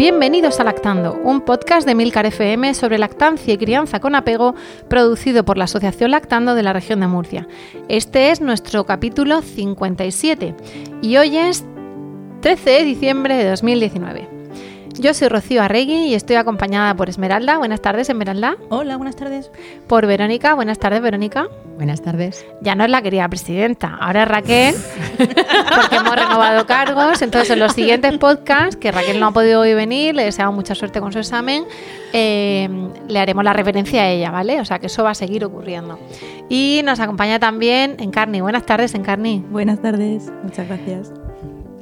Bienvenidos a Lactando, un podcast de Milcar FM sobre lactancia y crianza con apego, producido por la Asociación Lactando de la región de Murcia. Este es nuestro capítulo 57 y hoy es 13 de diciembre de 2019. Yo soy Rocío Arregui y estoy acompañada por Esmeralda. Buenas tardes, Esmeralda. Hola, buenas tardes. Por Verónica. Buenas tardes, Verónica. Buenas tardes. Ya no es la querida presidenta, ahora es Raquel, porque hemos renovado cargos. Entonces, en los siguientes podcasts, que Raquel no ha podido hoy venir, le deseamos mucha suerte con su examen, eh, le haremos la referencia a ella, ¿vale? O sea que eso va a seguir ocurriendo. Y nos acompaña también Encarni. Buenas tardes, Encarni. Buenas tardes, muchas gracias.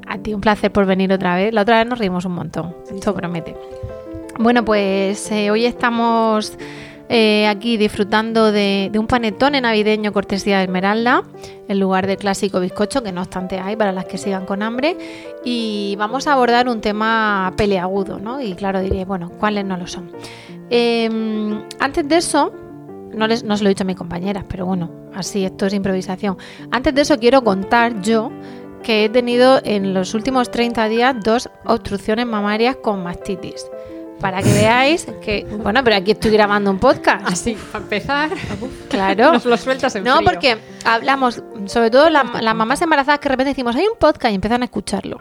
A ti un placer por venir otra vez. La otra vez nos reímos un montón. Esto promete. Bueno, pues eh, hoy estamos eh, aquí disfrutando de, de un panetone navideño cortesía de Esmeralda, en lugar del clásico bizcocho, que no obstante hay para las que sigan con hambre. Y vamos a abordar un tema peleagudo, ¿no? Y claro, diré, bueno, ¿cuáles no lo son? Eh, antes de eso, no, les, no se lo he dicho a mis compañeras, pero bueno, así, esto es improvisación. Antes de eso quiero contar yo que he tenido en los últimos 30 días dos obstrucciones mamarias con mastitis. Para que veáis que, bueno, pero aquí estoy grabando un podcast. Así, para empezar. Claro. Nos lo sueltas en No, frío. porque hablamos, sobre todo la- las mamás embarazadas que de repente decimos, hay un podcast y empiezan a escucharlo.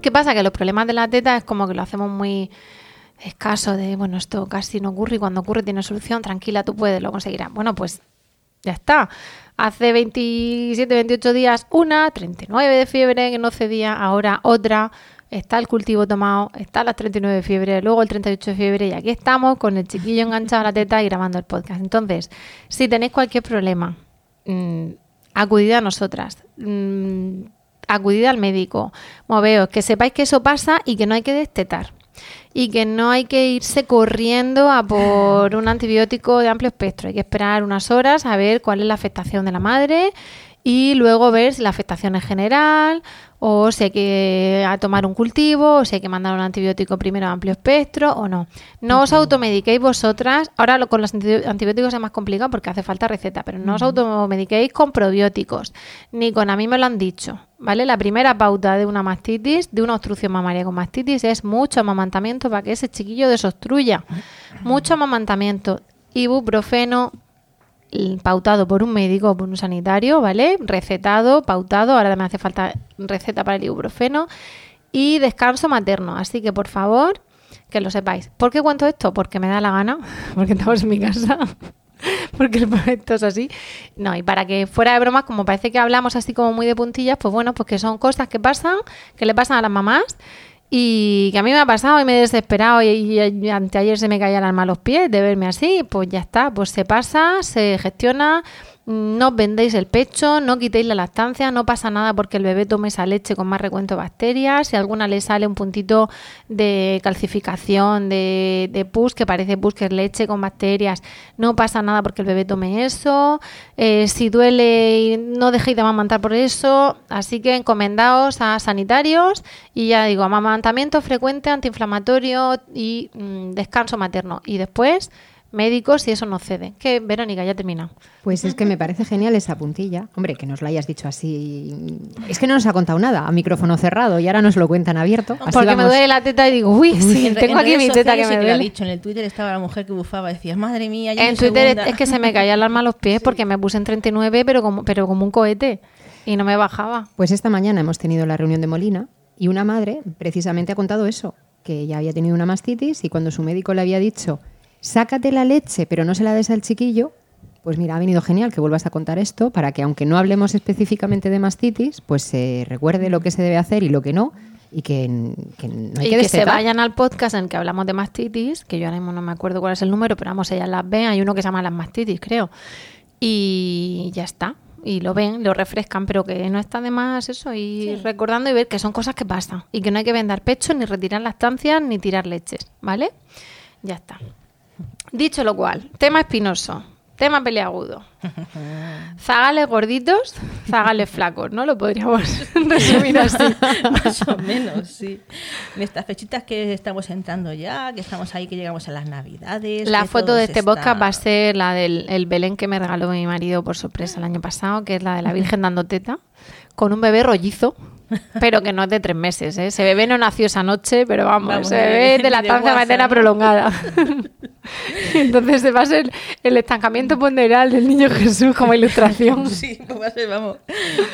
¿Qué pasa? Que los problemas de la teta es como que lo hacemos muy escaso de, bueno, esto casi no ocurre y cuando ocurre tiene solución, tranquila, tú puedes, lo conseguirás. Bueno, pues ya está. Hace 27, 28 días una, 39 de fiebre que no cedía, ahora otra, está el cultivo tomado, está las 39 de fiebre, luego el 38 de fiebre y aquí estamos con el chiquillo enganchado a la teta y grabando el podcast. Entonces, si tenéis cualquier problema, mm, acudid a nosotras. Mm, acudid al médico, moveos, que sepáis que eso pasa y que no hay que destetar. Y que no hay que irse corriendo a por un antibiótico de amplio espectro. Hay que esperar unas horas a ver cuál es la afectación de la madre y luego ver si la afectación es general o si hay que a tomar un cultivo o si hay que mandar un antibiótico primero a amplio espectro o no. No os automediquéis vosotras. Ahora lo- con los anti- antibióticos es más complicado porque hace falta receta, pero no os automediquéis con probióticos ni con a mí me lo han dicho. ¿Vale? La primera pauta de una mastitis, de una obstrucción mamaria con mastitis, es mucho amamantamiento para que ese chiquillo desobstruya. Mucho amamantamiento. Ibuprofeno, pautado por un médico o por un sanitario, ¿vale? Recetado, pautado, ahora me hace falta receta para el ibuprofeno y descanso materno, así que por favor, que lo sepáis. ¿Por qué cuento esto? Porque me da la gana, porque estamos en mi casa. Porque el proyecto es así. No, y para que fuera de bromas, como parece que hablamos así como muy de puntillas, pues bueno, pues que son cosas que pasan, que le pasan a las mamás y que a mí me ha pasado y me he desesperado y, anteayer se me caía el alma a los pies de verme así, pues ya está, pues se pasa, se gestiona, no vendéis el pecho, no quitéis la lactancia, no pasa nada porque el bebé tome esa leche con más recuento de bacterias, si a alguna le sale un puntito de calcificación de, pus, que parece pus que es leche con bacterias, no pasa nada porque el bebé tome eso, Eh, si duele no dejéis de amamantar por eso, así que encomendaos a sanitarios y ya digo, amamantamiento frecuente, antiinflamatorio y mm, descanso materno. Y después médicos si eso no cede. Que Verónica, ya termina. Pues es que me parece genial esa puntilla. Hombre, que nos lo hayas dicho así. Es que no nos ha contado nada a micrófono cerrado y ahora nos lo cuentan abierto. Así Porque me duele la teta y digo, uy, sí, En tengo en aquí mi teta que me duele. dicho. En el Twitter estaba la mujer que bufaba, decías, madre mía, ya En Twitter es, segunda". es que se me caía el alma a los pies porque me puse en 39, pero como, pero como un cohete y no me bajaba. Pues esta mañana hemos tenido la reunión de Molina y una madre precisamente ha contado eso, que ella había tenido una mastitis y cuando su médico le había dicho, sácate la leche pero no se la des al chiquillo, pues mira, ha venido genial que vuelvas a contar esto para que aunque no hablemos específicamente de mastitis, pues se recuerde lo que se debe hacer y lo que no y que, que no hay y que, que se vayan al podcast en el que hablamos de mastitis, que yo ahora mismo no me acuerdo cuál es el número, pero vamos, ellas las ven, hay uno que se llama las mastitis, creo. Y ya está. Y lo ven, lo refrescan, pero que no está de más eso, y recordando y ver que son cosas que pasan. Y que no hay que vender pecho, ni retirar lactancias, ni tirar leches, ¿vale? Ya está. Dicho lo cual, tema espinoso, tema peleagudo. Zagales gorditos, zagales flacos, ¿no? Lo podríamos resumir así. Más o menos, sí. En estas fechitas que estamos entrando ya, que estamos ahí, que llegamos a las navidades. La foto de este está- podcast va a ser la del el Belén que me regaló mi marido por sorpresa el año pasado, que es la de la Virgen dando teta, con un bebé rollizo, pero que no es de tres meses. ¿eh? Ese bebé no nació esa noche, pero vamos, Vamos, ese ni de- bebé ni de la lactancia materna prolongada. Entonces va a ser el estancamiento ponderal del niño Jesús como ilustración. Sí, pues va a ser, vamos,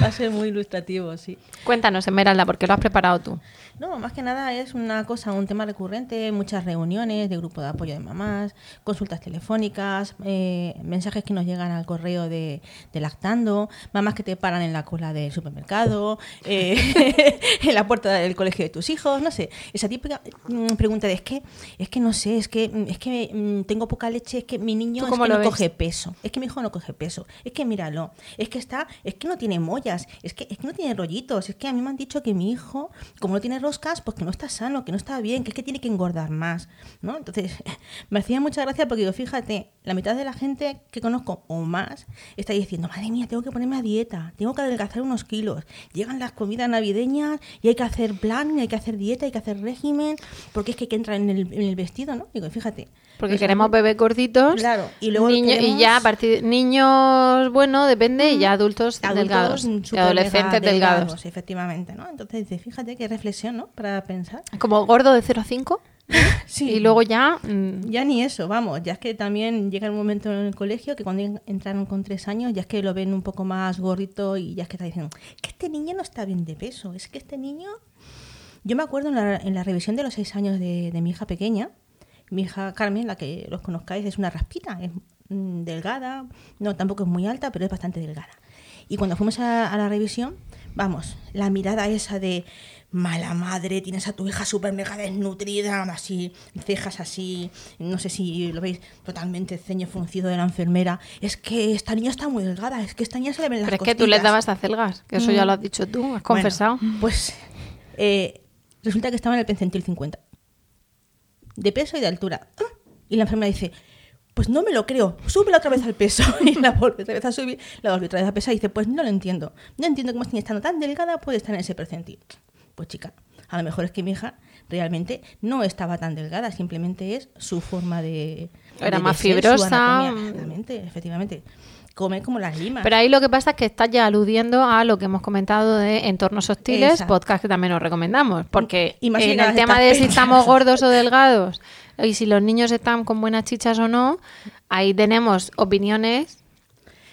va a ser muy ilustrativo, sí. Cuéntanos, Esmeralda, ¿por qué lo has preparado tú? No, más que nada es una cosa, un tema recurrente, muchas reuniones de grupo de apoyo de mamás, consultas telefónicas, eh, mensajes que nos llegan al correo de, de lactando, mamás que te paran en la cola del supermercado, eh, en la puerta del colegio de tus hijos, no sé, esa típica mm, pregunta de es que, es que no sé, es que, mm, es que mm, tengo poca leche, es que mi niño ¿Tú es que no ves? coge peso, es que mi hijo no coge peso, es que míralo, es que está, es que no tiene mollas, es que, es que no tiene rollitos, es que a mí me han dicho que mi hijo, como no tiene roscas, pues que no está sano, que no está bien, que es que tiene que engordar más, ¿no? Entonces, me hacía mucha gracia porque digo, fíjate, la mitad de la gente que conozco o más está diciendo, madre mía, tengo que ponerme a dieta, tengo que adelgazar unos kilos, llegan las comidas navideñas y hay que hacer plan, y hay que hacer dieta, hay que hacer régimen, porque es que hay que entrar en el, en el vestido, ¿no? Digo, fíjate. Porque pues, queremos bebés gorditos. Claro, y luego niño- queremos- y ya a partir niños, bueno, depende, y ya adultos, adultos delgados, y adolescentes mega delgados. Efectivamente, ¿no? Entonces, dice, fíjate qué reflexión, ¿no? Para pensar. Como gordo de 0 a 5. Sí. Y luego ya. mm, Ya ni eso, vamos, ya es que también llega un momento en el colegio que cuando en- entraron con tres años ya es que lo ven un poco más gordito y ya es que está diciendo, que este niño no está bien de peso, es que este niño... Yo me acuerdo en la, en la revisión de los seis años de, de mi hija pequeña, mi hija Carmen, la que los conozcáis, es una raspita, es mm, delgada, no, tampoco es muy alta, pero es bastante delgada. Y cuando fuimos a, a la revisión, vamos, la mirada esa de mala madre, tienes a tu hija súper mega desnutrida, así, cejas así, no sé si lo veis, totalmente ceño fruncido de la enfermera. Es que esta niña está muy delgada, es que esta niña se le ven las Pero es que tú costillas". dabas acelgas, que eso ya lo has dicho tú, has Bueno, confesado. pues eh, resulta que estaba en el pencentil 50. De peso y de altura. ¡Ah! Y la enfermera dice, pues no me lo creo, súbela otra vez al peso. Y la volví otra vez a subir, la volví otra vez a pesar y dice, pues no lo entiendo. No entiendo cómo estando tan delgada puede estar en ese percentil. Pues chica, a lo mejor es que mi hija realmente no estaba tan delgada, simplemente es su forma de... Era de- más fibrosa. anatomía. Exactamente, efectivamente. Come como las limas. Pero ahí lo que pasa es que estás ya aludiendo a lo que hemos comentado de entornos hostiles, Exacto. podcast que también os recomendamos. Porque más en el tema de si estamos gordos o delgados y si los niños están con buenas chichas o no, ahí tenemos opiniones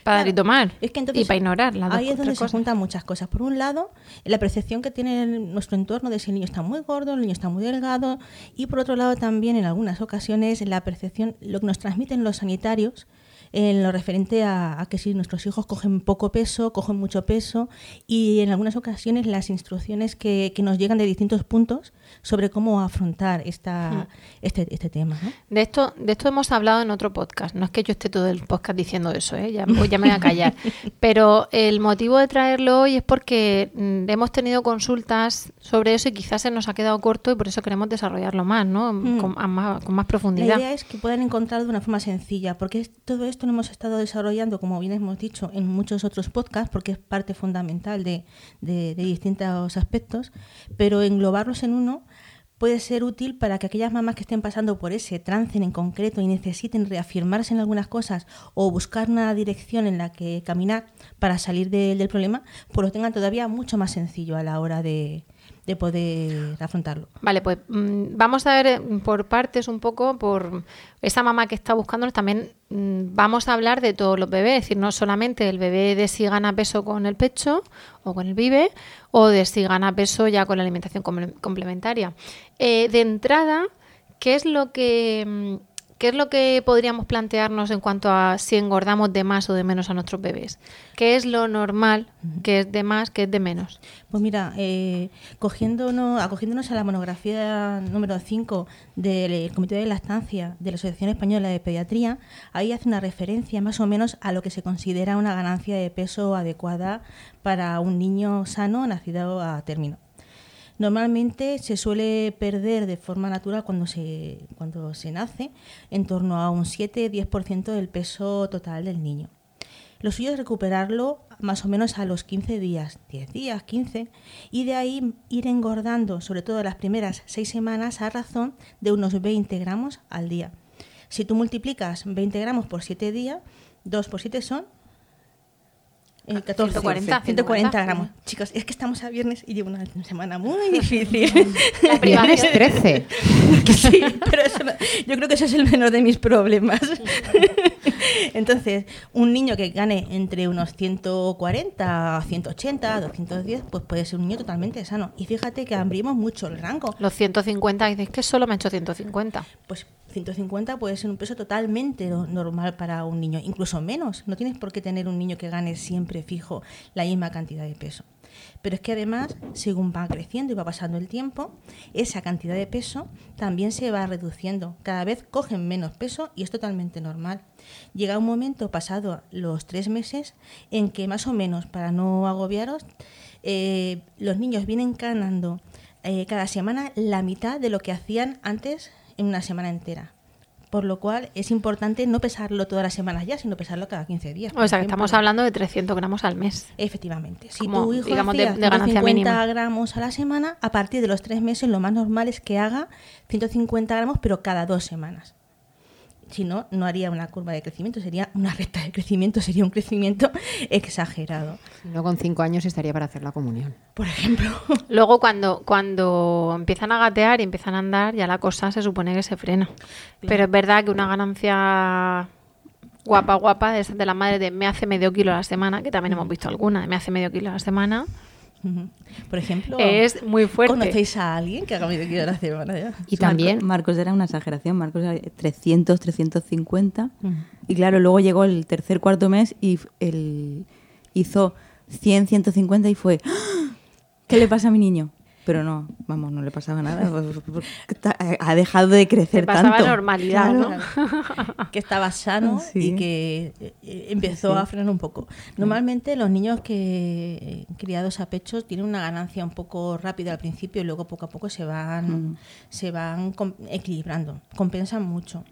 para dar y Claro, tomar. Es que entonces, y para ignorar las dos Ahí es donde se juntan muchas cosas. Por un lado, la percepción que tiene el- nuestro entorno de si el niño está muy gordo, el niño está muy delgado. Y por otro lado, también en algunas ocasiones, la percepción, lo que nos transmiten los sanitarios en lo referente a, a que si nuestros hijos cogen poco peso, cogen mucho peso. Y en algunas ocasiones, las instrucciones que, que nos llegan de distintos puntos sobre cómo afrontar Hmm. esta, este, este tema. ¿no? De esto, de esto hemos hablado en otro podcast. No es que yo esté todo el podcast diciendo eso, ¿eh? ya, pues ya me voy a callar. Pero el motivo de traerlo hoy es porque mm, hemos tenido consultas sobre eso y quizás se nos ha quedado corto y por eso queremos desarrollarlo más, ¿no? Mm. Con, a más, con más La profundidad. idea es que puedan encontrar de una forma sencilla, porque todo esto lo hemos estado desarrollando, como bien hemos dicho, en muchos otros podcasts, porque es parte fundamental de, de- de distintos aspectos, pero englobarlos en uno puede ser útil para que aquellas mamás que estén pasando por ese trance en concreto y necesiten reafirmarse en algunas cosas o buscar una dirección en la que caminar para salir de- del problema, pues lo tengan todavía mucho más sencillo a la hora de, de poder afrontarlo. Vale, pues mm, vamos a ver eh, por partes un poco, por esa mamá que está buscándonos, también mm, vamos a hablar de todos los bebés, es decir, no solamente el bebé de si gana peso con el pecho o con el vive, o de si gana peso ya con la alimentación comple- complementaria. Eh, de entrada, ¿qué es lo que... ¿qué es lo que podríamos plantearnos en cuanto a si engordamos de más o de menos a nuestros bebés? ¿Qué es lo normal que es de más, que es de menos? Pues mira, eh, cogiéndonos, acogiéndonos a la monografía número 5 del Comité de Lactancia de la Asociación Española de Pediatría, ahí hace una referencia más o menos a lo que se considera una ganancia de peso adecuada para un niño sano nacido a término. Normalmente se suele perder de forma natural cuando se, cuando se nace en torno a un 7-10% del peso total del niño. Lo suyo es recuperarlo más o menos a los 15 días, 10 días, 15, y de ahí ir engordando, sobre todo las primeras 6 semanas, a razón de unos 20 gramos al día. Si tú multiplicas 20 gramos por 7 días, 2 por 7 son eh, 14, 140, 140 gramos. Chicos, es que estamos a viernes y llevo una semana muy difícil. La privación. 13. sí, pero eso yo creo que ese es el menor de mis problemas. Entonces, un niño que gane entre unos 140, 180, 210, pues puede ser un niño totalmente sano. Y fíjate que abrimos mucho el rango. Los 150, dices que solo me he hecho 150. Pues 150 puede ser un peso totalmente no- normal para un niño, incluso menos. No tienes por qué tener un niño que gane siempre fijo la misma cantidad de peso. Pero es que además, según va creciendo y va pasando el tiempo, esa cantidad de peso también se va reduciendo. Cada vez cogen menos peso y es totalmente normal. Llega un momento, pasado los tres meses, en que más o menos, para no agobiaros, eh, los niños vienen ganando eh, cada semana la mitad de lo que hacían antes en una semana entera. Por lo cual es importante no pesarlo todas las semanas ya, sino pesarlo cada 15 días. O sea, que estamos hablando de 300 gramos al mes. Efectivamente. Si Como, tu hijo digamos, de- de ganancia 150 mínima. gramos a la semana, a partir de los tres meses lo más normal es que haga 150 gramos, pero cada dos semanas. Si no, no haría una curva de crecimiento, sería una recta de crecimiento, sería un crecimiento exagerado. Si no, con 5 años estaría para hacer la comunión. Por ejemplo. Luego, cuando, cuando empiezan a gatear y empiezan a andar, ya la cosa se supone que se frena. Pero es verdad que una ganancia guapa, guapa, de, de la madre de me hace medio kilo a la semana, que también hemos visto alguna, de me hace medio kilo a la semana. Por ejemplo, es muy fuerte. ¿conocéis a alguien que haga medio kilo a la semana ya? Y también, Marco- Marcos era una exageración. Marcos era 300, 350. Mm. Y claro, luego llegó el tercer, cuarto mes y el, hizo 100, 150 y fue, ¡Ah! ¿qué le pasa a mi niño? Pero no, vamos, no le pasaba nada. pues, porque está- ha dejado de crecer pasaba tanto. normalidad, Claro. ¿no? que estaba sano Sí. y que eh, empezó Sí. a frenar un poco. Normalmente los niños que eh, criados a pechos tienen una ganancia un poco rápida al principio y luego poco a poco se van, Mm. se van com- equilibrando, compensan mucho.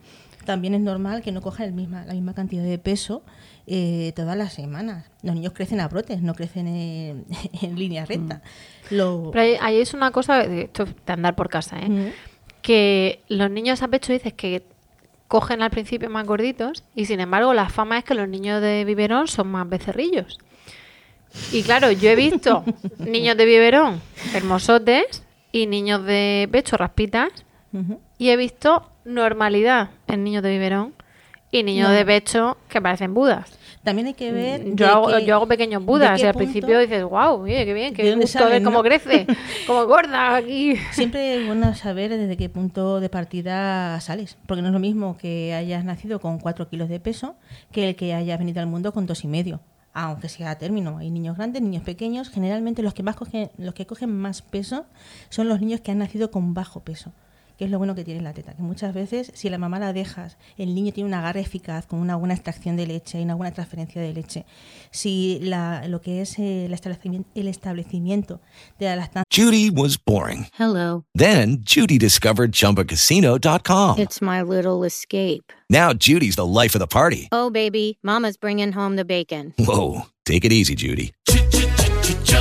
También es normal que no cojan el misma, la misma cantidad de peso eh, todas las semanas. Los niños crecen a brotes, no crecen en, en línea recta. Lo- Pero ahí, ahí es una cosa, de- esto es de andar por casa, ¿eh? Ujú. que los niños a pecho dices que cogen al principio más gorditos y sin embargo la fama es que los niños de biberón son más becerrillos. Y claro, yo he visto niños de biberón hermosotes y niños de pecho raspitas y he visto normalidad en niños de biberón y niños No. de pecho que parecen budas. También hay que ver. Yo hago, yo hago pequeños budas y al punto- principio dices, wow, qué bien, ¿De qué gusto ver cómo no? crece, cómo gorda aquí. Siempre es bueno saber desde qué punto de partida sales, porque no es lo mismo que hayas nacido con 4 kilos de peso que el que hayas venido al mundo con dos y medio. Aunque sea a término, hay niños grandes, niños pequeños. Generalmente los que más cogen, los que cogen más peso son los niños que han nacido con bajo peso, que es lo bueno que tiene la teta. Que muchas veces, si la mamá la dejas, el niño tiene un agarre eficaz, con una buena extracción de leche y una buena transferencia de leche. Si la, lo que es eh, el establecimiento, el establecimiento de la lactancia Judy was boring. Hello. Then Judy discovered ChumbaCasino.com. It's my little escape. Now Judy's the life of the party. Oh, baby, Mama's bringing home the bacon. Whoa, take it easy, Judy.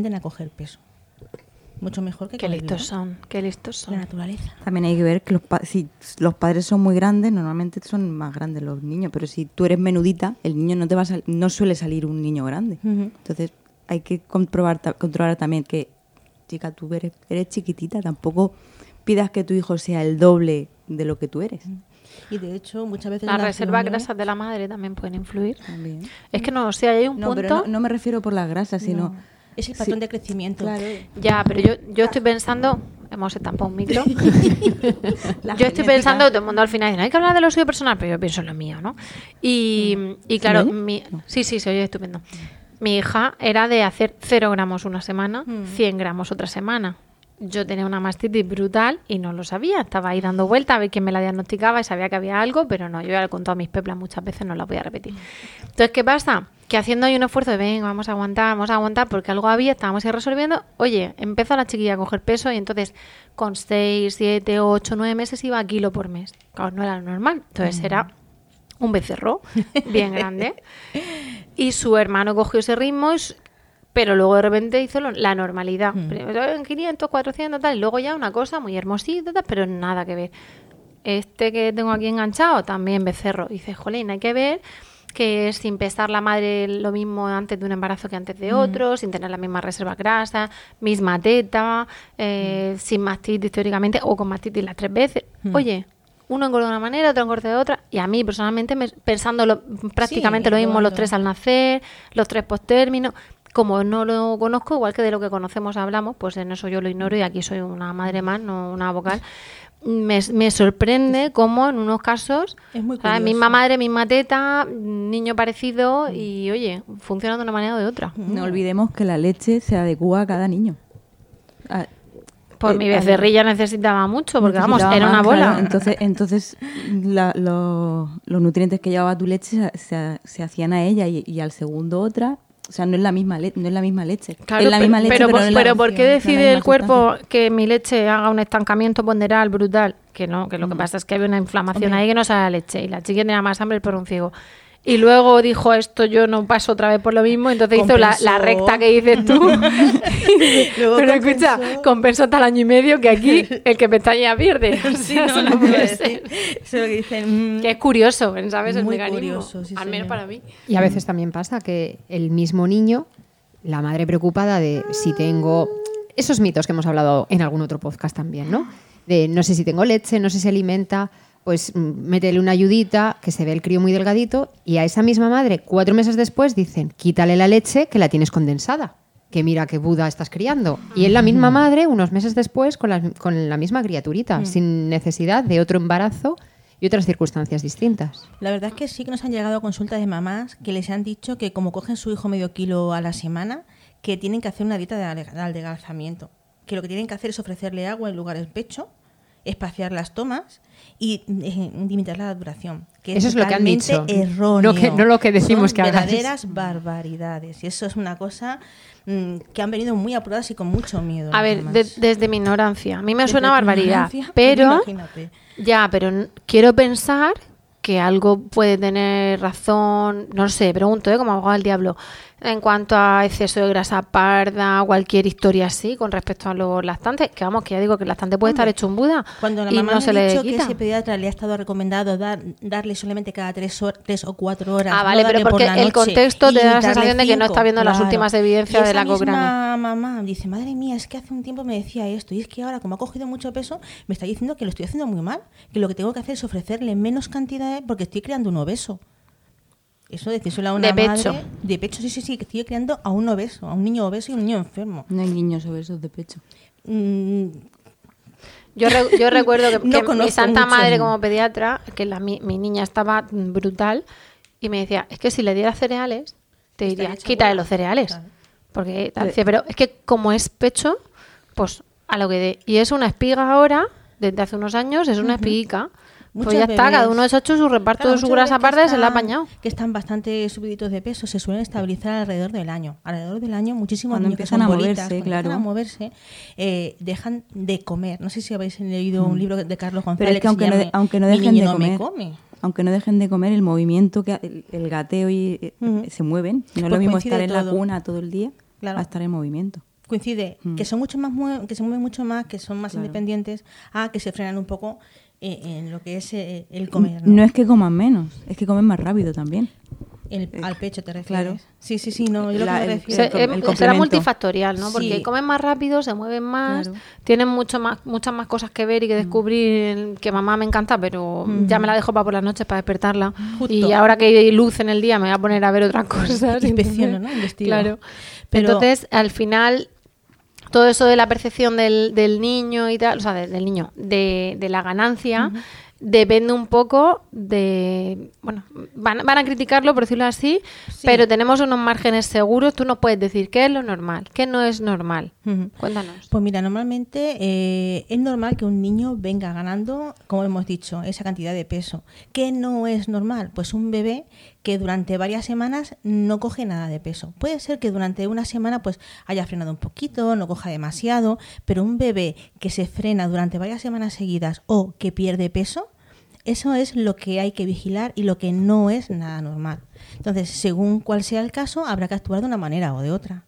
tienden a coger peso. Mucho mejor que Qué con listos son, qué listos La son. naturaleza. También hay que ver que los pa- si los padres son muy grandes, normalmente son más grandes los niños, pero si tú eres menudita, el niño no te va a sal- no suele salir un niño grande. Entonces hay que comprobar ta- controlar también que chica, tú eres, eres chiquitita, tampoco pidas que tu hijo sea el doble de lo que tú eres. Y de hecho, muchas veces. Las las reservas reuniones- grasas de la madre también pueden influir. También. Es que no, o sea, hay un No, punto. pero no, no me refiero por las grasas, sino Es el patrón Sí. de crecimiento. Claro. Ya, pero yo, yo estoy pensando, hemos estampado un micro. Yo estoy pensando, todo el mundo al final dice, hay que hablar de lo suyo personal, pero yo pienso en lo mío, ¿no? Y, y claro, oye? mi, sí, sí, se oye estupendo. Mi hija era de hacer 0 gramos una semana, 100 gramos otra semana. Yo tenía una mastitis brutal y no lo sabía. Estaba ahí dando vueltas a ver quién me la diagnosticaba y sabía que había algo, pero no, yo ya le he contado a mis peplas muchas veces, no las voy a repetir. Entonces, ¿qué pasa? Que haciendo ahí un esfuerzo de, venga, vamos a aguantar, vamos a aguantar, porque algo había, estábamos ahí resolviendo. Oye, empezó la chiquilla a coger peso y entonces con 6, 7, 8, 9 meses iba a kilo por mes. Claro, no era lo normal. Entonces era un becerro bien grande. Y su hermano cogió ese ritmo, y pero luego de repente hizo lo- la normalidad. Primero en 500, 400, tal, y luego ya una cosa muy hermosita, tal, pero nada que ver. Este que tengo aquí enganchado, también becerro. Y dice, jolín, hay que ver que sin pesar la madre lo mismo antes de un embarazo que antes de otro, sin tener la misma reserva grasa, misma teta, eh, sin mastitis teóricamente, o con mastitis las tres veces. Oye, uno engorda de una manera, otro engorda de otra, y a mí personalmente, me, pensando lo- prácticamente lo mismo los tres al nacer, los tres postérminos, como no lo conozco, igual que de lo que conocemos hablamos, pues en eso yo lo ignoro y aquí soy una madre más, no una vocal. Me, me sorprende cómo en unos casos, misma madre, misma teta, niño parecido y oye, funciona de una manera o de otra. no olvidemos que la leche se adecua a cada niño. A- Pues eh, mi a- becerrilla necesitaba mucho, porque vamos, era una bola. claro. Entonces, entonces la- lo- los nutrientes que llevaba tu leche se, se- se hacían a ella y, y al segundo otra. O sea, no es la misma, le- no es la misma leche. Claro, es la misma leche, pero, pero, por- no es la- pero ¿por qué decide el cuerpo sustancia. que mi leche haga un estancamiento ponderal brutal? Que no, que lo que pasa es que había una inflamación ahí que no sale la leche y la chica tenía más hambre por un ciego. Y luego dijo esto, yo no paso otra vez por lo mismo, entonces hizo la, recta que dices tú. Pero escucha, compensó. hasta el año y medio que aquí el que pestañea pierde. O Sí, sea, no, eso no no puede ser. Eso es lo que dicen. mm, Que es curioso, ¿sabes? El Muy mecanismo. curioso, sí, Al menos señor. para mí. Y a veces también pasa que el mismo niño, la madre preocupada de si tengo esos mitos que hemos hablado en algún otro podcast también, ¿no? De no sé si tengo leche, no sé si alimenta, pues mm, métele una ayudita, que se ve el crío muy delgadito, y a esa misma madre, cuatro meses después, dicen, quítale la leche que la tienes condensada. Que mira qué Buda estás criando. Y es la misma madre, unos meses después, con la, con la misma criaturita, sin necesidad de otro embarazo y otras circunstancias distintas. La verdad es que sí que nos han llegado consultas de mamás que les han dicho que como cogen su hijo medio kilo a la semana, que tienen que hacer una dieta de adelgazamiento. Que lo que tienen que hacer es ofrecerle agua en lugar del pecho, espaciar las tomas y eh, limitar la duración. Que Eso es lo que han dicho. erróneo. No que- no lo que decimos Son que hagáis. verdaderas barbaridades. Y eso es una cosa mm, que han venido muy apuradas y con mucho miedo. A ver, de- desde mi ignorancia, a mí me Desde suena barbaridad, ignorancia, pero imagínate. ya, pero quiero pensar que algo puede tener razón, no sé, pregunto, ¿eh? como abogado del diablo, en cuanto a exceso de grasa parda, cualquier historia así con respecto a los lactantes, que vamos, que ya digo que el lactante puede estar hecho un Buda Cuando la y mamá no me se ha le dicho que quita. ese pediatra le ha estado recomendado dar, darle solamente cada tres, hor- tres o cuatro horas. Ah, no vale, pero por porque el contexto te da la sensación de que no está viendo las últimas evidencias Y de la esa misma mamá dice, madre mía, es que hace un tiempo me decía esto y es que ahora como ha cogido mucho peso me está diciendo que lo estoy haciendo muy mal, que lo que tengo que hacer es ofrecerle menos cantidades porque estoy creando un obeso. Eso decírselo a una De pecho. madre de pecho, sí, sí, sí, que estoy criando a un obeso, a un niño obeso y un niño enfermo. No hay niños obesos de pecho. Mm, Yo, re- yo recuerdo que, No que mi santa mucho madre como pediatra, que la, mi, mi niña estaba brutal, y me decía, es que si le dieras cereales, te diría, quítale bola". los cereales. Claro. Porque tal, decía, pero es que como es pecho, pues a lo que dé. Y es una espiga ahora, desde hace unos años, es una espiguica. Pues Muchos ya está, bebés- cada uno se ha hecho su reparto Claro, de su grasa que aparte, se la ha están- apañado. Que están bastante subiditos de peso, se suelen estabilizar alrededor del año. Alrededor del año, muchísimos Cuando niños que empiezan son a bolitas, moverse, claro. empiezan a moverse, eh, dejan de comer. No sé si habéis leído un libro de Carlos González Pero es que se aunque no, llama de- aunque no dejen de no me comer, come. aunque no dejen de comer, el movimiento, que el, el gateo y eh, Ujú. se mueven. No es Pues lo mismo coincide estar en la todo. cuna todo el día Claro. a estar en movimiento. coincide Mm. que son mucho más que se mueven mucho más que son más Claro. independientes a que se frenan un poco en lo que es eh, el comer No ¿no? es que coman menos, es que comen más rápido también. El- al pecho te refieres claro. sí sí sí no yo lo que La- me el- refiero Se- el com- el será multifactorial, ¿no? Porque Sí. comen más rápido, se mueven más, Claro. tienen mucho más, muchas más cosas que ver y que descubrir. Que mamá me encanta, pero ya me la dejo para por las noches para despertarla. Justo. Y ahora que hay luz en el día, me voy a poner a ver otras cosas. Inspecciono, ¿no? Investigo. Claro. Pero- Entonces, al final, todo eso de la percepción del, del niño y tal, o sea, de- del niño, de, de la ganancia, depende un poco de. Bueno, van, van a criticarlo, por decirlo así, Sí. pero tenemos unos márgenes seguros. Tú nos puedes decir qué es lo normal, qué no es normal. Cuéntanos. Pues mira, normalmente eh, es normal que un niño venga ganando, como hemos dicho, esa cantidad de peso. ¿Qué no es normal? Pues un bebé que durante varias semanas no coge nada de peso. Puede ser que durante una semana pues haya frenado un poquito, no coja demasiado, pero un bebé que se frena durante varias semanas seguidas o que pierde peso, eso es lo que hay que vigilar y lo que no es nada normal. Entonces, según cuál sea el caso, habrá que actuar de una manera o de otra.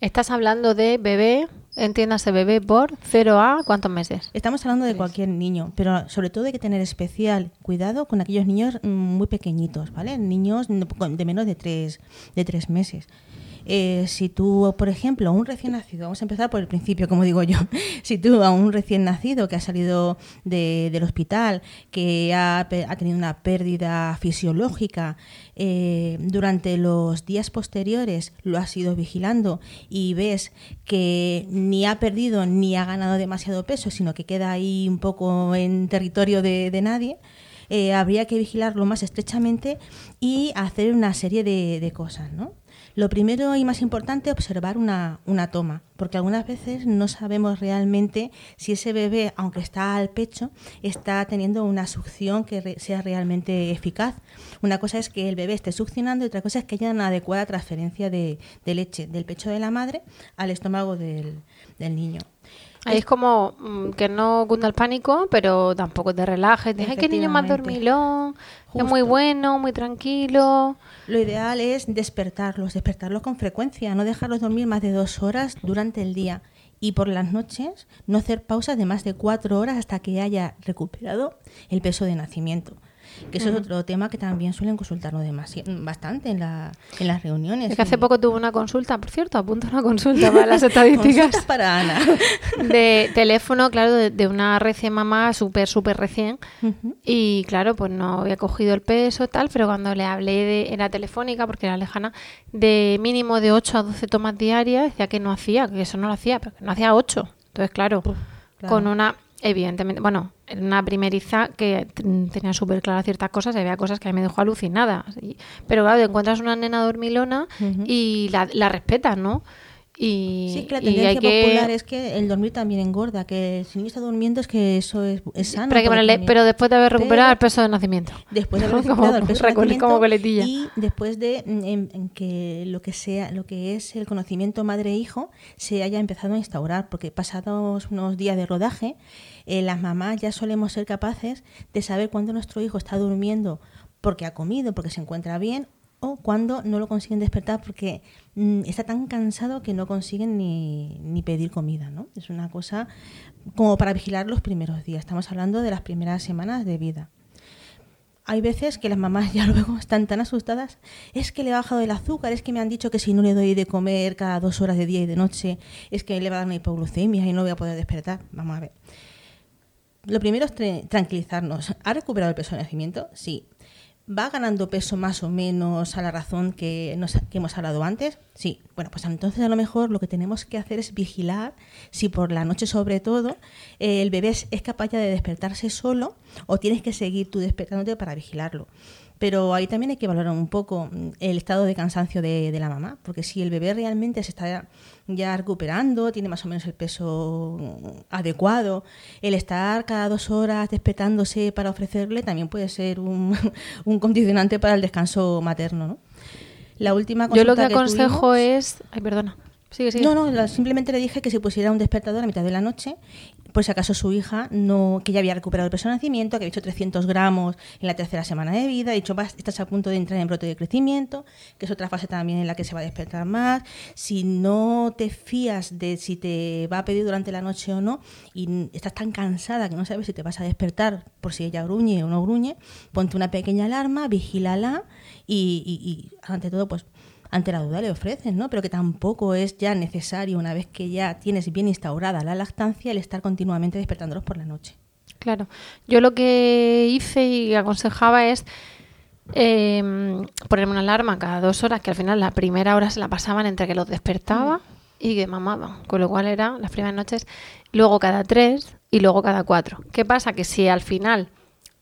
Estás hablando de bebé, entiéndase bebé por 0 a cuántos meses. Estamos hablando de cualquier niño, pero sobre todo hay que tener especial cuidado con aquellos niños mm, muy pequeñitos, ¿vale? Niños de menos de tres, de tres meses. Eh, si tú, por ejemplo, un recién nacido, vamos a empezar por el principio, como digo yo, si tú a un recién nacido que ha salido de- del hospital, que ha, tenido una pérdida fisiológica, eh, durante los días posteriores lo has ido vigilando y ves que ni ha perdido ni ha ganado demasiado peso, sino que queda ahí un poco en territorio de, de nadie, eh, habría que vigilarlo más estrechamente y hacer una serie de, de cosas, ¿no? Lo primero y más importante, observar una, una toma, porque algunas veces no sabemos realmente si ese bebé, aunque está al pecho, está teniendo una succión que re- sea realmente eficaz. Una cosa es que el bebé esté succionando y otra cosa es que haya una adecuada transferencia de, de leche del pecho de la madre al estómago del, del niño. Ahí es como mm, que no cunda el pánico, pero tampoco te relajes. Ay, qué niño más Efectivamente. Es muy bueno, muy tranquilo. Lo ideal es despertarlos, despertarlos con frecuencia, no dejarlos dormir más de dos horas durante el día y por las noches no hacer pausas de más de cuatro horas hasta que haya recuperado el peso de nacimiento. Que eso es otro tema que también suelen consultarnos bastante en, la, en las reuniones. Es que hace poco tuve una consulta, por cierto, apunto una consulta para las estadísticas. Para Ana. de teléfono, claro, de, de una recién mamá súper, súper recién. Y claro, pues no había cogido el peso, tal, pero cuando le hablé de, era telefónica, porque era lejana, de mínimo de 8 a 12 tomas diarias, decía que no hacía, que eso no lo hacía, pero que no hacía 8. Entonces, claro, claro. con una, evidentemente, bueno, en una primeriza que tenía súper claras ciertas cosas y había cosas que a mí me dejó alucinada. Pero claro, te encuentras una nena dormilona y la, la respetas, ¿no? Y, Sí, que la tendencia que- popular es que el dormir también engorda, que si niño está durmiendo es que eso es, es sano. pero, que ponerle- después de haber recuperado Pero- el peso de nacimiento. después de haber Como- recuperado el peso de nacimiento como coletilla. y después de mm, en, en que lo que sea lo que es el conocimiento madre e hijo se haya empezado a instaurar porque pasados unos días de rodaje eh, las mamás ya solemos ser capaces de saber cuándo nuestro hijo está durmiendo porque ha comido porque se encuentra bien o cuando no lo consiguen despertar porque está tan cansado que no consiguen ni, ni pedir comida, ¿no? Es una cosa como para vigilar los primeros días. Estamos hablando de las primeras semanas de vida. Hay veces que las mamás ya luego están tan asustadas, es que le ha bajado el azúcar, es que me han dicho que si no le doy de comer cada dos horas de día y de noche, es que le va a dar una hipoglucemia y no voy a poder despertar. Vamos a ver. Lo primero es tra- tranquilizarnos. ¿Ha recuperado el peso de nacimiento? Sí. ¿Va ganando peso más o menos a la razón que, nos- que hemos hablado antes? Sí. Bueno, pues entonces a lo mejor lo que tenemos que hacer es vigilar si por la noche sobre todo eh, el bebé es, es capaz ya de despertarse solo o tienes que seguir tú despertándote para vigilarlo. Pero ahí también hay que valorar un poco mm, el estado de cansancio de, de la mamá, porque si el bebé realmente se está ya recuperando, tiene más o menos el peso mm, adecuado, el estar cada dos horas despertándose para ofrecerle también puede ser un, un condicionante para el descanso materno. ¿no? La última Yo lo que aconsejo tuvimos- es... Ay, perdona. Sigue, sigue. no, no, simplemente le dije que se pusiera un despertador a mitad de la noche, por si acaso su hija, no que ya había recuperado el peso de nacimiento, que había hecho 300 gramos en la tercera semana de vida, ha dicho, estás a punto de entrar en brote de crecimiento, que es otra fase también en la que se va a despertar más. Si no te fías de si te va a pedir durante la noche o no, y estás tan cansada que no sabes si te vas a despertar por si ella gruñe o no gruñe, ponte una pequeña alarma, vigílala y- y, ante todo, pues ante la duda le ofreces, ¿no? Pero que tampoco es ya necesario, una vez que ya tienes bien instaurada la lactancia, el estar continuamente despertándolos por la noche. Claro. Yo lo que hice y aconsejaba es eh, ponerme una alarma cada dos horas, que al final la primera hora se la pasaban entre que los despertaba y que mamaban, con lo cual era las primeras noches, luego cada tres y luego cada cuatro. ¿Qué pasa? Que si al final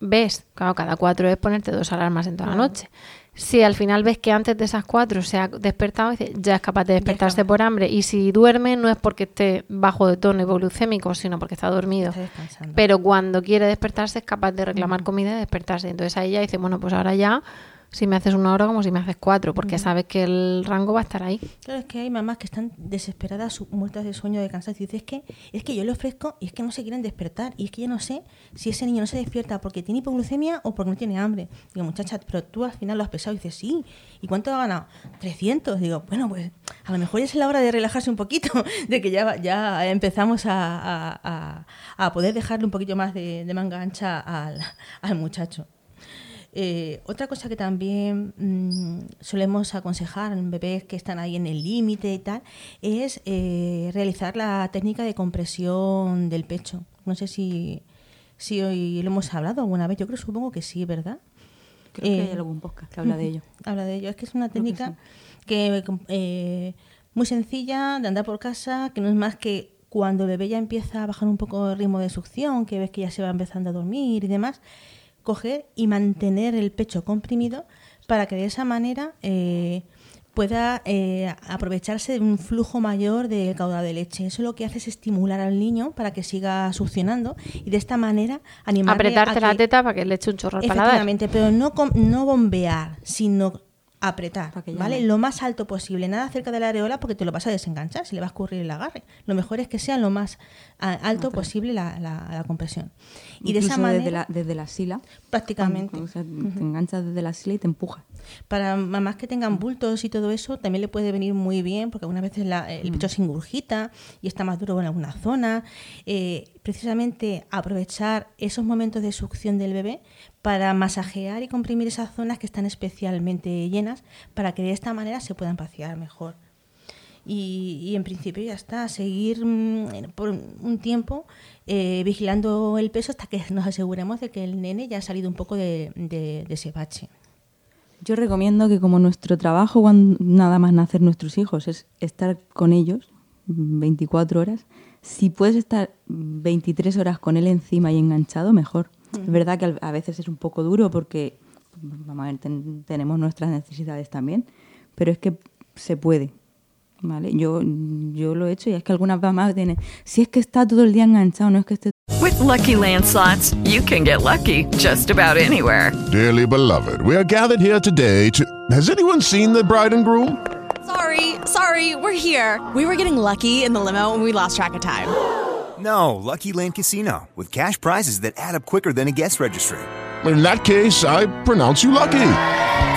ves, claro, cada cuatro es ponerte dos alarmas en toda la noche. Si al final ves que antes de esas cuatro se ha despertado, ya es capaz de despertarse por hambre. Y si duerme, no es porque esté bajo de tono hipoglucémico, sino porque está dormido. Está. Pero cuando quiere despertarse es capaz de reclamar comida y despertarse. Entonces ahí ya dice, bueno, pues ahora ya, si me haces una hora como si me haces cuatro, porque sabes que el rango va a estar ahí. Claro, es que hay mamás que están desesperadas, muertas de sueño, de cansancio. Y dices, es que, es que yo le ofrezco y es que no se quieren despertar. Y es que yo no sé si ese niño no se despierta porque tiene hipoglucemia o porque no tiene hambre. Digo, muchacha, pero tú al final lo has pesado. Y dices, sí. ¿Y cuánto ha ganado? 300. Digo, bueno, pues a lo mejor ya es la hora de relajarse un poquito, de que ya, ya empezamos a, a- a- a poder dejarle un poquito más de, de manga ancha al, al muchacho. Eh, otra cosa que también mm, solemos aconsejar en bebés que están ahí en el límite y tal es eh, realizar la técnica de compresión del pecho. No sé si, si hoy lo hemos hablado alguna vez, yo creo, supongo que sí, ¿verdad? Creo que Eh, hay algún podcast que habla de ello. Habla de ello. Es que es una que técnica que, eh, muy sencilla de andar por casa, que no es más que cuando el bebé ya empieza a bajar un poco el ritmo de succión, que ves que ya se va empezando a dormir y demás, coger y mantener el pecho comprimido para que de esa manera eh, pueda eh, aprovecharse de un flujo mayor de caudal de leche. Eso lo que hace es estimular al niño para que siga succionando y de esta manera animarle Apretarte a la que- teta para que le eche un chorro al paladar. Efectivamente, pero no, com- no bombear, sino apretar, ¿vale? Lo más alto posible, nada cerca de la areola porque te lo vas a desenganchar, se le va a escurrir el agarre. Lo mejor es que sea lo más alto posible la, la- la compresión. Y de esa manera, desde la, desde la sila. prácticamente, O sea, te enganchas desde la sila y te empuja. para mamás que tengan bultos y todo eso, también le puede venir muy bien, porque algunas veces la- el pecho se ingurgita y está más duro en alguna zona. Eh, precisamente aprovechar esos momentos de succión del bebé para masajear y comprimir esas zonas que están especialmente llenas, para que de esta manera se puedan vaciar mejor. Y, y en principio ya está, seguir mm, por un tiempo eh, vigilando el peso hasta que nos aseguremos de que el nene ya ha salido un poco de, de- de ese bache. Yo recomiendo que como nuestro trabajo, cuando nada más nacer nuestros hijos, es estar con ellos 24 horas, si puedes estar 23 horas con él encima y enganchado, mejor. Es verdad que a veces es un poco duro porque vamos a ver, ten- tenemos nuestras necesidades también, pero es que se puede. ¿Vale? Yo, yo lo he hecho y es que algunas mamás tienen, si es que está todo el día enganchado, no es que esté With Lucky Land slots, you can get lucky just about anywhere. Dearly beloved, we are gathered here today to. Has anyone seen the bride and groom? Sorry, sorry, we're here. We were getting lucky in the limo and we lost track of time. No, Lucky Land Casino, with cash prizes that add up quicker than a guest registry. In that case, I pronounce you lucky.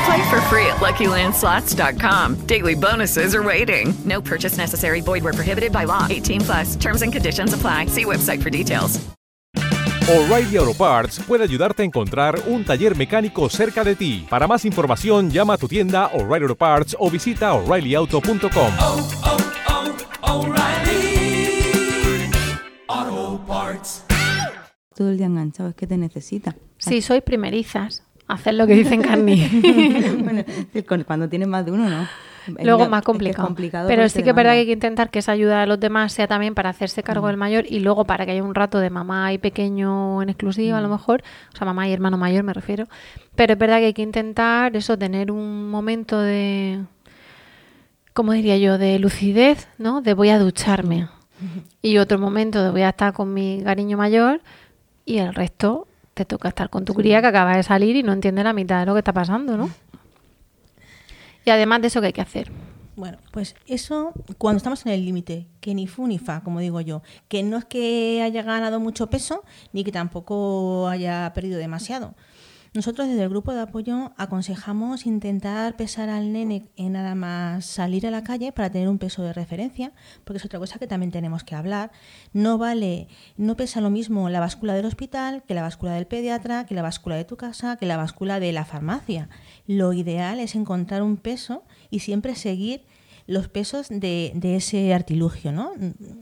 Play for free at LuckyLandSlots.com. Daily bonuses are waiting. No purchase necessary. Void were prohibited by law. 18 plus. Terms and conditions apply. See website for details. O'Reilly Auto Parts puede ayudarte a encontrar un taller mecánico cerca de ti. Para más información, llama a tu tienda O'Reilly Auto Parts o visita oreillyauto.com. todo el día enganchado, es que te necesita. Si sois primerizas, haced lo que dicen Carni. bueno, cuando tienes más de uno, ¿no? luego Es más que es complicado. Pero sí que es verdad que hay que intentar que esa ayuda de los demás sea también para hacerse cargo Mm. del mayor y luego para que haya un rato de mamá y pequeño en exclusiva a lo mejor, o sea, mamá y hermano mayor me refiero. Pero es verdad que hay que intentar eso, tener un momento de, ¿cómo diría yo?, de lucidez, ¿no? De voy a ducharme. Y otro momento de voy a estar con mi cariño mayor y el resto te toca estar con tu cría que acaba de salir y no entiende la mitad de lo que está pasando, ¿no? Y además de eso, ¿qué hay que hacer? Bueno, pues eso cuando estamos en el límite, que ni fu ni fa, como digo yo, que no es que haya ganado mucho peso ni que tampoco haya perdido demasiado. Nosotros desde el grupo de apoyo aconsejamos intentar pesar al nene en nada más salir a la calle para tener un peso de referencia, porque es otra cosa que también tenemos que hablar. No vale, no pesa lo mismo la báscula del hospital que la báscula del pediatra, que la báscula de tu casa, que la báscula de la farmacia. Lo ideal es encontrar un peso y siempre seguir los pesos de, de ese artilugio, ¿no?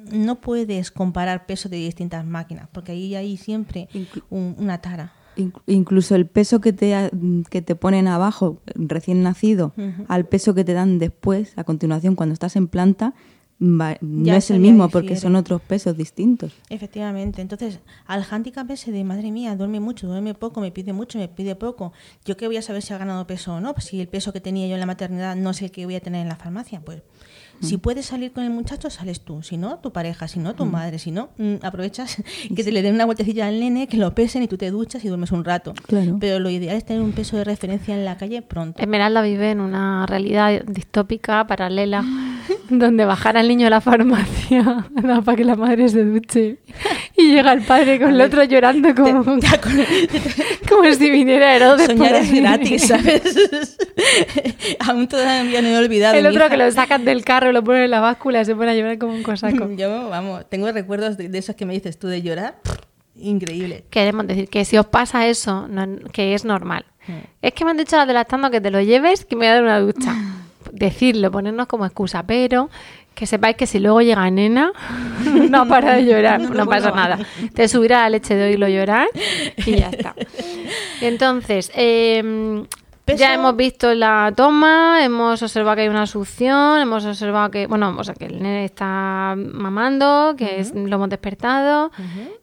No puedes comparar pesos de distintas máquinas, porque ahí hay siempre un- una tara. Inc- Incluso el peso que te, que te ponen abajo recién nacido al peso que te dan después, a continuación, cuando estás en planta, va- no es el mismo porque difiere. son otros pesos distintos. Efectivamente, entonces al handicap ese de madre mía, duerme mucho, duerme poco, me pide mucho, me pide poco. ¿Yo qué voy a saber si ha ganado peso o no? Pues si el peso que tenía yo en la maternidad no es el que voy a tener en la farmacia, pues si puedes salir con el muchacho, sales tú, si no, tu pareja, si no, tu madre, si no, mm, aprovechas que te le den una vueltecilla al nene, que lo pesen y tú te duchas y duermes un rato. Claro. Pero lo ideal es tener un peso de referencia en la calle pronto. Esmeralda vive en una realidad distópica, paralela, donde bajar al niño a la farmacia para que la madre se duche. Y llega el padre con el otro llorando como, como si viniera Herodes. Soñar es gratis, ¿sabes? Aún todavía no he olvidado. El otro hija. que lo sacan del carro, lo ponen en la báscula y se pone a llorar como un cosaco. Yo, vamos, tengo recuerdos de, de esos que me dices tú de llorar. Increíble. Queremos decir que si os pasa eso, no- que es normal. Es que me han dicho adelantando que te lo lleves, que me voy a dar una ducha. Decirlo, ponernos como excusa, pero que sepáis que si luego llega nena, no para de llorar, no, pasa nada. Te subirá la leche de oírlo llorar y ya está. Entonces, eh, ya hemos visto la toma, hemos observado que hay una succión, hemos observado que, bueno, o sea, que el nene está mamando, que es- lo hemos despertado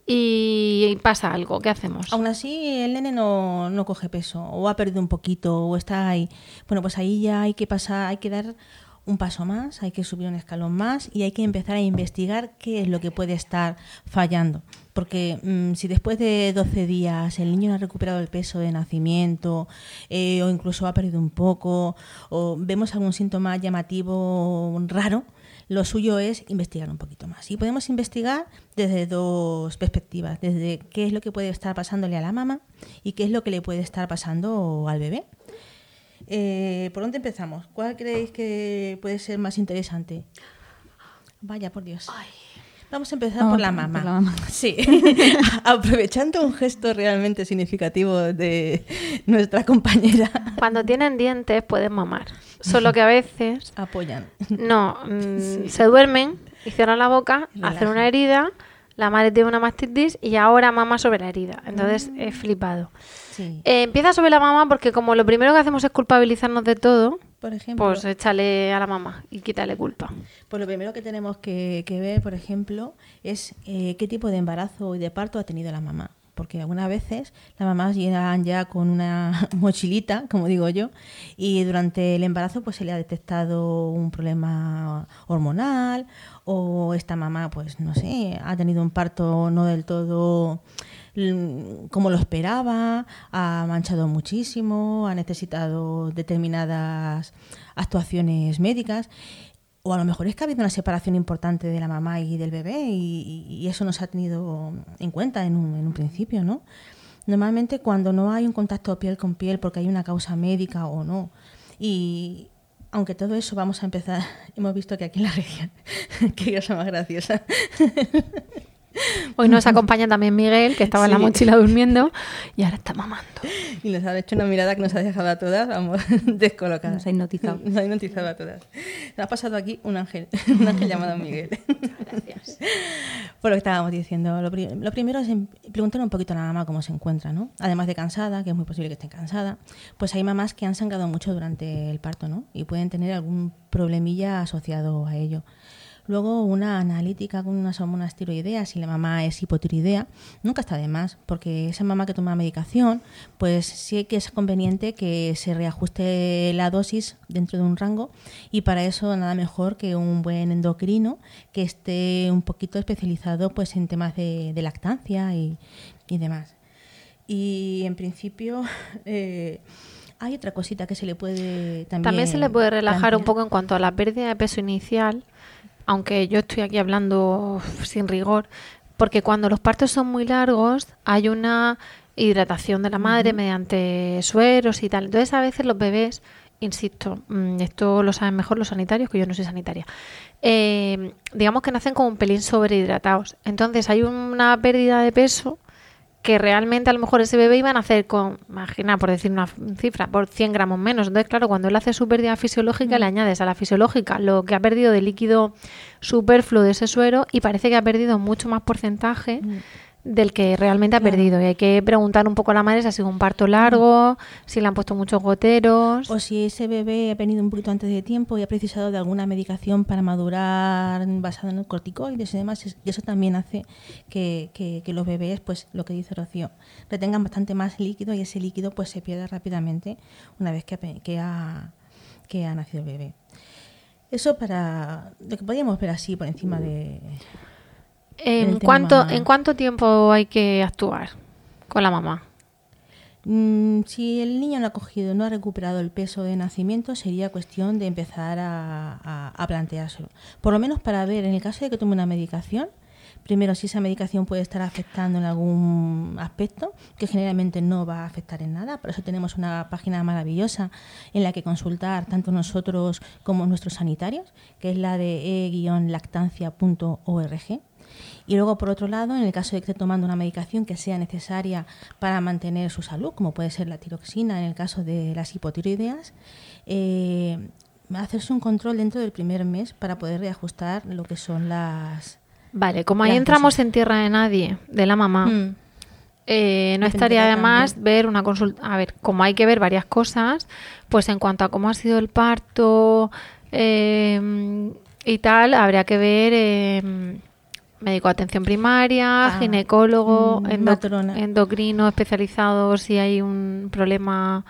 y pasa algo. ¿Qué hacemos? Aún así, el nene no, no coge peso, o ha perdido un poquito, o está ahí. Bueno, pues ahí ya hay que pasar, hay que dar un paso más, hay que subir un escalón más y hay que empezar a investigar qué es lo que puede estar fallando. Porque mm, si después de 12 días el niño no ha recuperado el peso de nacimiento eh, o incluso ha perdido un poco o vemos algún síntoma llamativo raro, lo suyo es investigar un poquito más. Y podemos investigar desde dos perspectivas, desde qué es lo que puede estar pasándole a la mamá y qué es lo que le puede estar pasando al bebé. Eh, ¿Por dónde empezamos? ¿Cuál creéis que puede ser más interesante? Vaya, por Dios. Vamos a empezar Vamos por la mamá. por la mamá. Sí. Aprovechando un gesto realmente significativo de nuestra compañera. Cuando tienen dientes pueden mamar, solo que a veces Apoyan. no, mm, se duermen y cierran la boca, hacen una herida, la madre tiene una mastitis y ahora mama sobre la herida. Entonces he flipado. Sí. Eh, empieza sobre la mamá porque como lo primero que hacemos es culpabilizarnos de todo, Por ejemplo, pues échale a la mamá y quítale culpa. Pues lo primero que tenemos que, que ver, por ejemplo, es eh, qué tipo de embarazo y de parto ha tenido la mamá. Porque algunas veces las mamás llegan ya con una mochilita, como digo yo, y durante el embarazo pues se le ha detectado un problema hormonal o esta mamá pues no sé, ha tenido un parto no del todo como lo esperaba, ha manchado muchísimo, ha necesitado determinadas actuaciones médicas. O a lo mejor es que ha habido una separación importante de la mamá y del bebé y, y eso no se ha tenido en cuenta en un, en un principio, ¿no? Normalmente cuando no hay un contacto piel con piel porque hay una causa médica o no. Y aunque todo eso vamos a empezar, hemos visto que aquí en la región, qué cosa más graciosa. Hoy nos acompaña también Miguel, que estaba en la Sí. mochila durmiendo y ahora está mamando. Y nos ha hecho una mirada que nos ha dejado a todas, vamos, descolocadas. Nos ha hipnotizado. Nos ha hipnotizado a todas. Nos ha pasado aquí un ángel, un ángel llamado Miguel. Gracias. Por lo que estábamos diciendo, lo, pri- lo primero es preguntar un poquito a la mamá cómo se encuentra, ¿no? Además de cansada, que es muy posible que esté cansada, pues hay mamás que han sangrado mucho durante el parto, ¿no? Y pueden tener algún problemilla asociado a ello. Luego una analítica con unas hormonas tiroideas, si la mamá es hipotiroidea, nunca está de más, porque esa mamá que toma medicación, pues sí que es conveniente que se reajuste la dosis dentro de un rango y para eso nada mejor que un buen endocrino que esté un poquito especializado pues en temas de, de lactancia y, y demás. Y en principio eh, hay otra cosita que se le puede también... También se le puede relajar un poco en cuanto a la pérdida de peso inicial, aunque yo estoy aquí hablando sin rigor, porque cuando los partos son muy largos hay una hidratación de la madre mediante sueros y tal. Entonces a veces los bebés, insisto, mm, esto lo saben mejor los sanitarios, que yo no soy sanitaria, eh, digamos que nacen como un pelín sobrehidratados. Entonces hay una pérdida de peso que realmente a lo mejor ese bebé iba a nacer con, imagina, por decir una cifra, por 100 gramos menos. Entonces, claro, cuando él hace su pérdida fisiológica, le añades a la fisiológica lo que ha perdido de líquido superfluo de ese suero y parece que ha perdido mucho más porcentaje del que realmente ha Claro. perdido. Y hay que preguntar un poco a la madre si ha sido un parto largo, si le han puesto muchos goteros. O si ese bebé ha venido un poquito antes de tiempo y ha precisado de alguna medicación para madurar basada en el corticoides y demás, y eso también hace que, que- que los bebés, pues lo que dice Rocío, retengan bastante más líquido y ese líquido pues se pierde rápidamente una vez que que ha, que ha nacido el bebé. Eso para lo que podíamos ver así por encima de... ¿En cuánto, ¿En cuánto tiempo hay que actuar con la mamá? Mm, si el niño no ha cogido, no ha recuperado el peso de nacimiento, sería cuestión de empezar a, a- a planteárselo. Por lo menos para ver, en el caso de que tome una medicación, primero si esa medicación puede estar afectando en algún aspecto, que generalmente no va a afectar en nada. Por eso tenemos una página maravillosa en la que consultar tanto nosotros como nuestros sanitarios, que es la de e-lactancia.org. Y luego, por otro lado, en el caso de que esté tomando una medicación que sea necesaria para mantener su salud, como puede ser la tiroxina en el caso de las hipotiroideas, eh, hacerse un control dentro del primer mes para poder reajustar lo que son las... Vale, como ahí entramos en tierra de nadie, de la mamá, Mm. eh, no estaría de más ver una consulta. A ver, como hay que ver varias cosas, pues en cuanto a cómo ha sido el parto eh, y tal, habría que ver eh, médico de atención primaria, Ah, ginecólogo, mm, matrona. endocrino especializado si hay un problema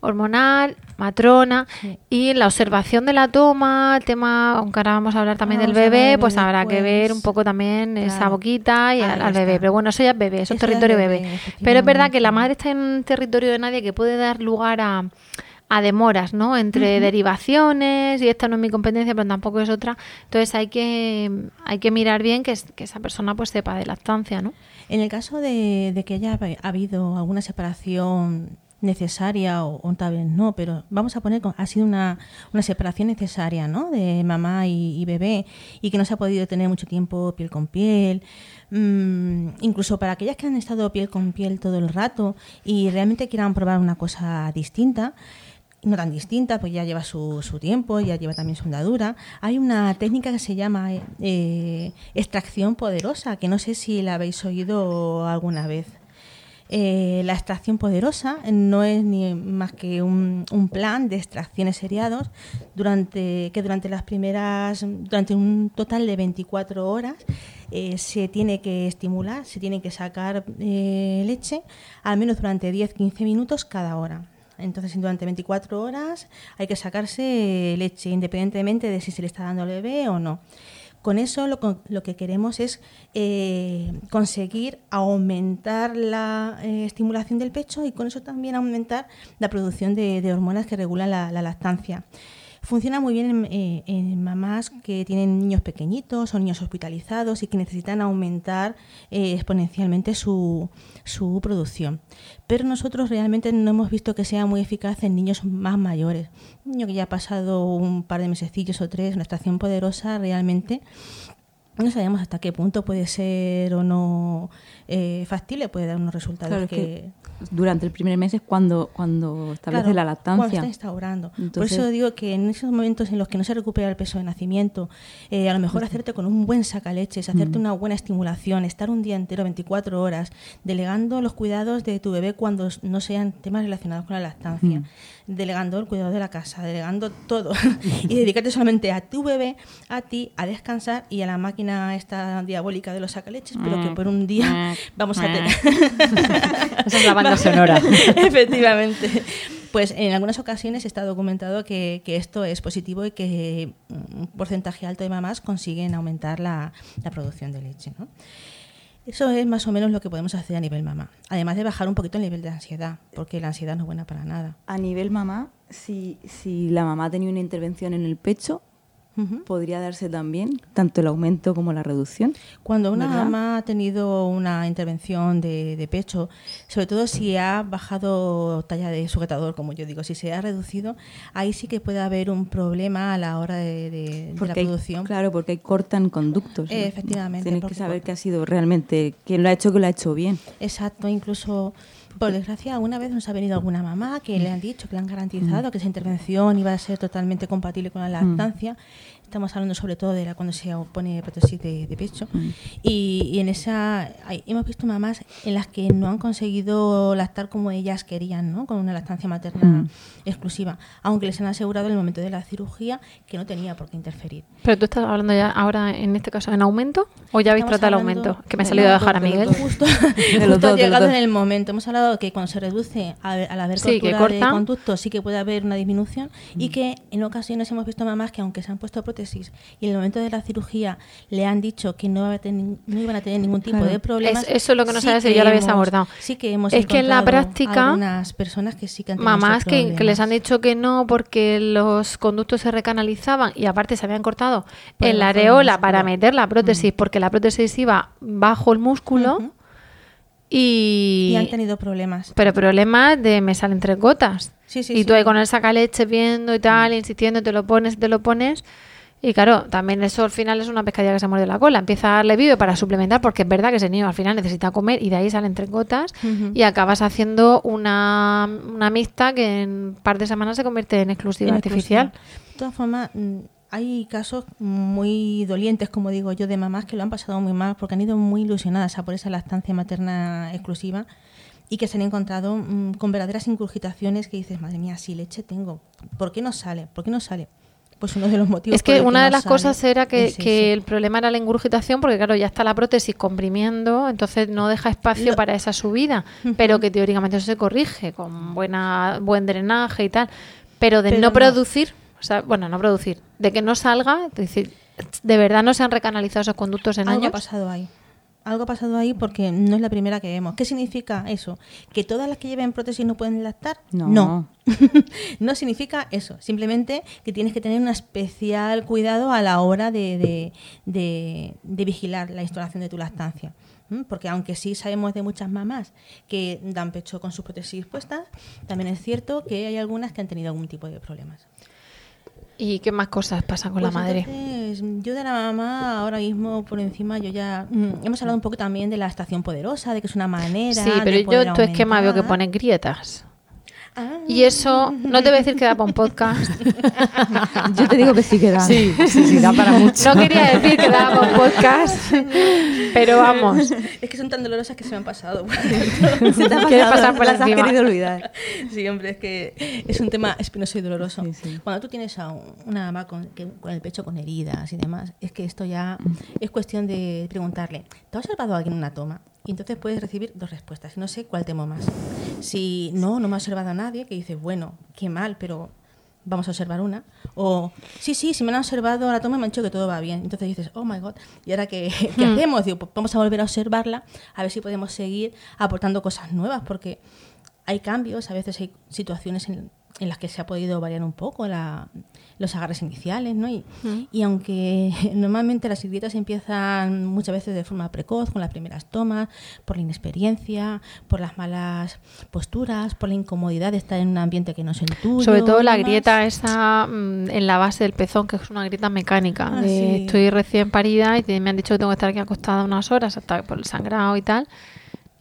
hormonal, matrona y la observación de la toma, el tema, aunque ahora vamos a hablar también del Vamos a hablar bebé, del pues habrá que ver después. un poco también esa boquita y al, Ahí al bebé. Pero bueno, eso ya es bebé, eso es Eso es territorio bebé, bebé. Pero es verdad que la madre está en un territorio de nadie que puede dar lugar a, a demoras, ¿no? Entre derivaciones y esta no es mi competencia, pero tampoco es otra. Entonces hay que hay que mirar bien que, es- que esa persona pues sepa de lactancia, ¿no? En el caso de, de que haya hab- habido alguna separación necesaria o, o tal vez no, pero vamos a poner, ha sido una, una separación necesaria, ¿no? De mamá y, y bebé y que no se ha podido tener mucho tiempo piel con piel. Mm, incluso para aquellas que han estado piel con piel todo el rato y realmente quieran probar una cosa distinta, no tan distinta, pues ya lleva su, su tiempo, ya lleva también su andadura. Hay una técnica que se llama eh, eh, extracción poderosa, que no sé si la habéis oído alguna vez. Eh, la extracción poderosa no es ni más que un, plan de extracciones seriados durante, que durante las primeras, durante un total de 24 horas se tiene que estimular, se tiene que sacar leche al menos durante 10-15 minutos cada hora. Entonces, durante 24 horas hay que sacarse leche, independientemente de si se le está dando al bebé o no. Con eso lo, lo que queremos es eh, conseguir aumentar la eh, estimulación del pecho y con eso también aumentar la producción de, hormonas que regulan la, la lactancia. Funciona muy bien en, eh, en mamás que tienen niños pequeñitos o niños hospitalizados y que necesitan aumentar eh, exponencialmente su, su producción. Pero nosotros realmente no hemos visto que sea muy eficaz en niños más mayores. Un niño que ya ha pasado un par de mesecillos o tres, una extracción poderosa realmente no sabemos hasta qué punto puede ser o no eh, factible, puede dar unos resultados Claro, es que, que durante el primer mes es cuando, cuando establece Claro, la Cuando lactancia. está instaurando. Por eso digo que en esos momentos en los que no se recupera el peso de nacimiento, eh, a lo mejor hacerte con un buen sacaleches, hacerte Mm. una buena estimulación, estar un día entero, 24 horas, delegando los cuidados de tu bebé cuando no sean temas relacionados con la lactancia, Mm. Delegando el cuidado de la casa, delegando todo y dedicarte solamente a tu bebé, a ti, a descansar y a la máquina esta diabólica de los sacaleches, pero que por un día vamos a tener. Esa es la banda sonora. Efectivamente. Pues en algunas ocasiones está documentado que, que esto es positivo y que mm, un porcentaje alto de mamás consiguen aumentar la, la producción de leche. ¿no? Eso es más o menos lo que podemos hacer a nivel mamá. Además de bajar un poquito el nivel de ansiedad, porque la ansiedad no es buena para nada. A nivel mamá, si, si la mamá tenía una intervención en el pecho, podría darse también tanto el aumento como la reducción. Cuando una ¿verdad? mamá ha tenido una intervención de, de pecho, sobre todo si ha bajado talla de sujetador, como yo digo, si se ha reducido, ahí sí que puede haber un problema a la hora de, de- de la Porque hay- producción. claro, porque cortan conductos. Eh, efectivamente, Tienes que saber que ha sido realmente quien lo ha hecho, que lo ha hecho bien. Exacto, incluso por desgracia alguna vez nos ha venido alguna mamá que le han dicho, que le han garantizado que esa intervención iba a ser totalmente compatible con la lactancia. Estamos hablando sobre todo de la cuando se pone prótesis de, de pecho. Y, y en esa hay- hemos visto mamás en las que no han conseguido lactar como ellas querían, ¿no? con una lactancia materna Mm. exclusiva, aunque les han asegurado en el momento de la cirugía que no tenía por qué interferir. Pero tú estás hablando ya ahora, en este caso, en aumento o ya habéis Estamos tratado el aumento? Que me ha salido a dejar a Miguel. Justo, De los justo dos, ha de los llegado dos. en el momento. Hemos hablado que cuando se reduce a- al haber Sí, cortura de corta. conducto sí que puede haber una disminución Mm. y que en ocasiones hemos visto mamás que aunque se han puesto prótesis y en el momento de la cirugía le han dicho que no, va a tener- no iban a tener ningún tipo Claro. de problemas. Es- eso es lo que no sí sabes si ya lo habías hemos- abordado. Sí que hemos Es que en la práctica, algunas personas que sí que han tenido Mamás que, que les han dicho que no porque los conductos se recanalizaban y aparte se habían cortado en la areola para meter la prótesis porque la prótesis iba bajo el músculo. Y, y han tenido problemas. pero problemas de me salen tres gotas Sí, sí, y sí. tú ahí con el sacaleche viendo y tal insistiendo te lo pones te lo pones y claro, también eso al final es una pescadilla que se muerde la cola. Empieza a darle vive para suplementar, porque es verdad que ese niño al final necesita comer y de ahí salen tres gotas y acabas haciendo una, una mixta que en un par de semanas se convierte en exclusiva En artificial. exclusiva. De todas formas, mm, hay casos muy dolientes, como digo yo, de mamás que lo han pasado muy mal porque han ido muy ilusionadas a por esa lactancia materna exclusiva y que se han encontrado mm, con verdaderas ingurgitaciones que dices, madre mía, si leche tengo, ¿por qué no sale? ¿Por qué no sale? Pues uno de los motivos. Es que una de las cosas era que, el problema era la ingurgitación, porque claro, ya está la prótesis comprimiendo, entonces no deja espacio para esa subida, pero que teóricamente eso se corrige con buena buen drenaje y tal. Pero de Pero no no. producir, o sea, bueno, no producir, de que no salga, es decir, de verdad no se han recanalizado esos conductos en Algo ha años. pasado ahí. Algo ha pasado ahí porque no es la primera que vemos. ¿Qué significa eso? ¿Que todas las que lleven prótesis no pueden lactar? No. No, No significa eso. Simplemente que tienes que tener un especial cuidado a la hora de, de- de- de vigilar la instalación de tu lactancia. Porque aunque sí sabemos de muchas mamás que dan pecho con sus prótesis puestas, también es cierto que hay algunas que han tenido algún tipo de problemas. ¿Y qué más cosas pasan con Pues la madre? entonces, yo de la mamá ahora mismo por encima yo ya mm, hemos hablado un poco también de la estación poderosa, de que es una manera. Sí, de pero yo en tu esquema veo que pone grietas. Y eso no te voy a decir que da para un podcast. Yo te digo que sí que da. Sí, sí, sí, da para mucho. No quería decir que daba para un podcast, pero vamos. Es que son tan dolorosas que se me han pasado. Se te ha Quieres pasado, pasar por las has encima. querido olvidar. Sí, hombre, es que es un tema espinoso y doloroso. Sí, sí. Cuando tú tienes a un- una mamá con, que- con el pecho con heridas y demás, es que esto ya Mm. es cuestión de preguntarle, ¿te ha observado alguien en una toma? Y entonces puedes recibir dos respuestas. No sé cuál temo más. Si no, no me ha observado a nadie, que dices, bueno, qué mal, pero vamos a observar una. O, sí, sí, si me han observado a la toma me han dicho que todo va bien. Entonces dices, oh my god, ¿y ahora qué, qué Hmm. hacemos? Digo, pues vamos a volver a observarla, a ver si podemos seguir aportando cosas nuevas, porque hay cambios, a veces hay situaciones en, en las que se ha podido variar un poco la- los agarres iniciales, ¿no? Y, y aunque normalmente las grietas empiezan muchas veces de forma precoz, con las primeras tomas, por la inexperiencia, por las malas posturas, por la incomodidad de estar en un ambiente que no es el tuyo. Sobre todo la grieta esa mm, en la base del pezón, que es una grieta mecánica. Ah, de sí. Estoy recién parida y me han dicho que tengo que estar aquí acostada unas horas hasta por el sangrado y tal.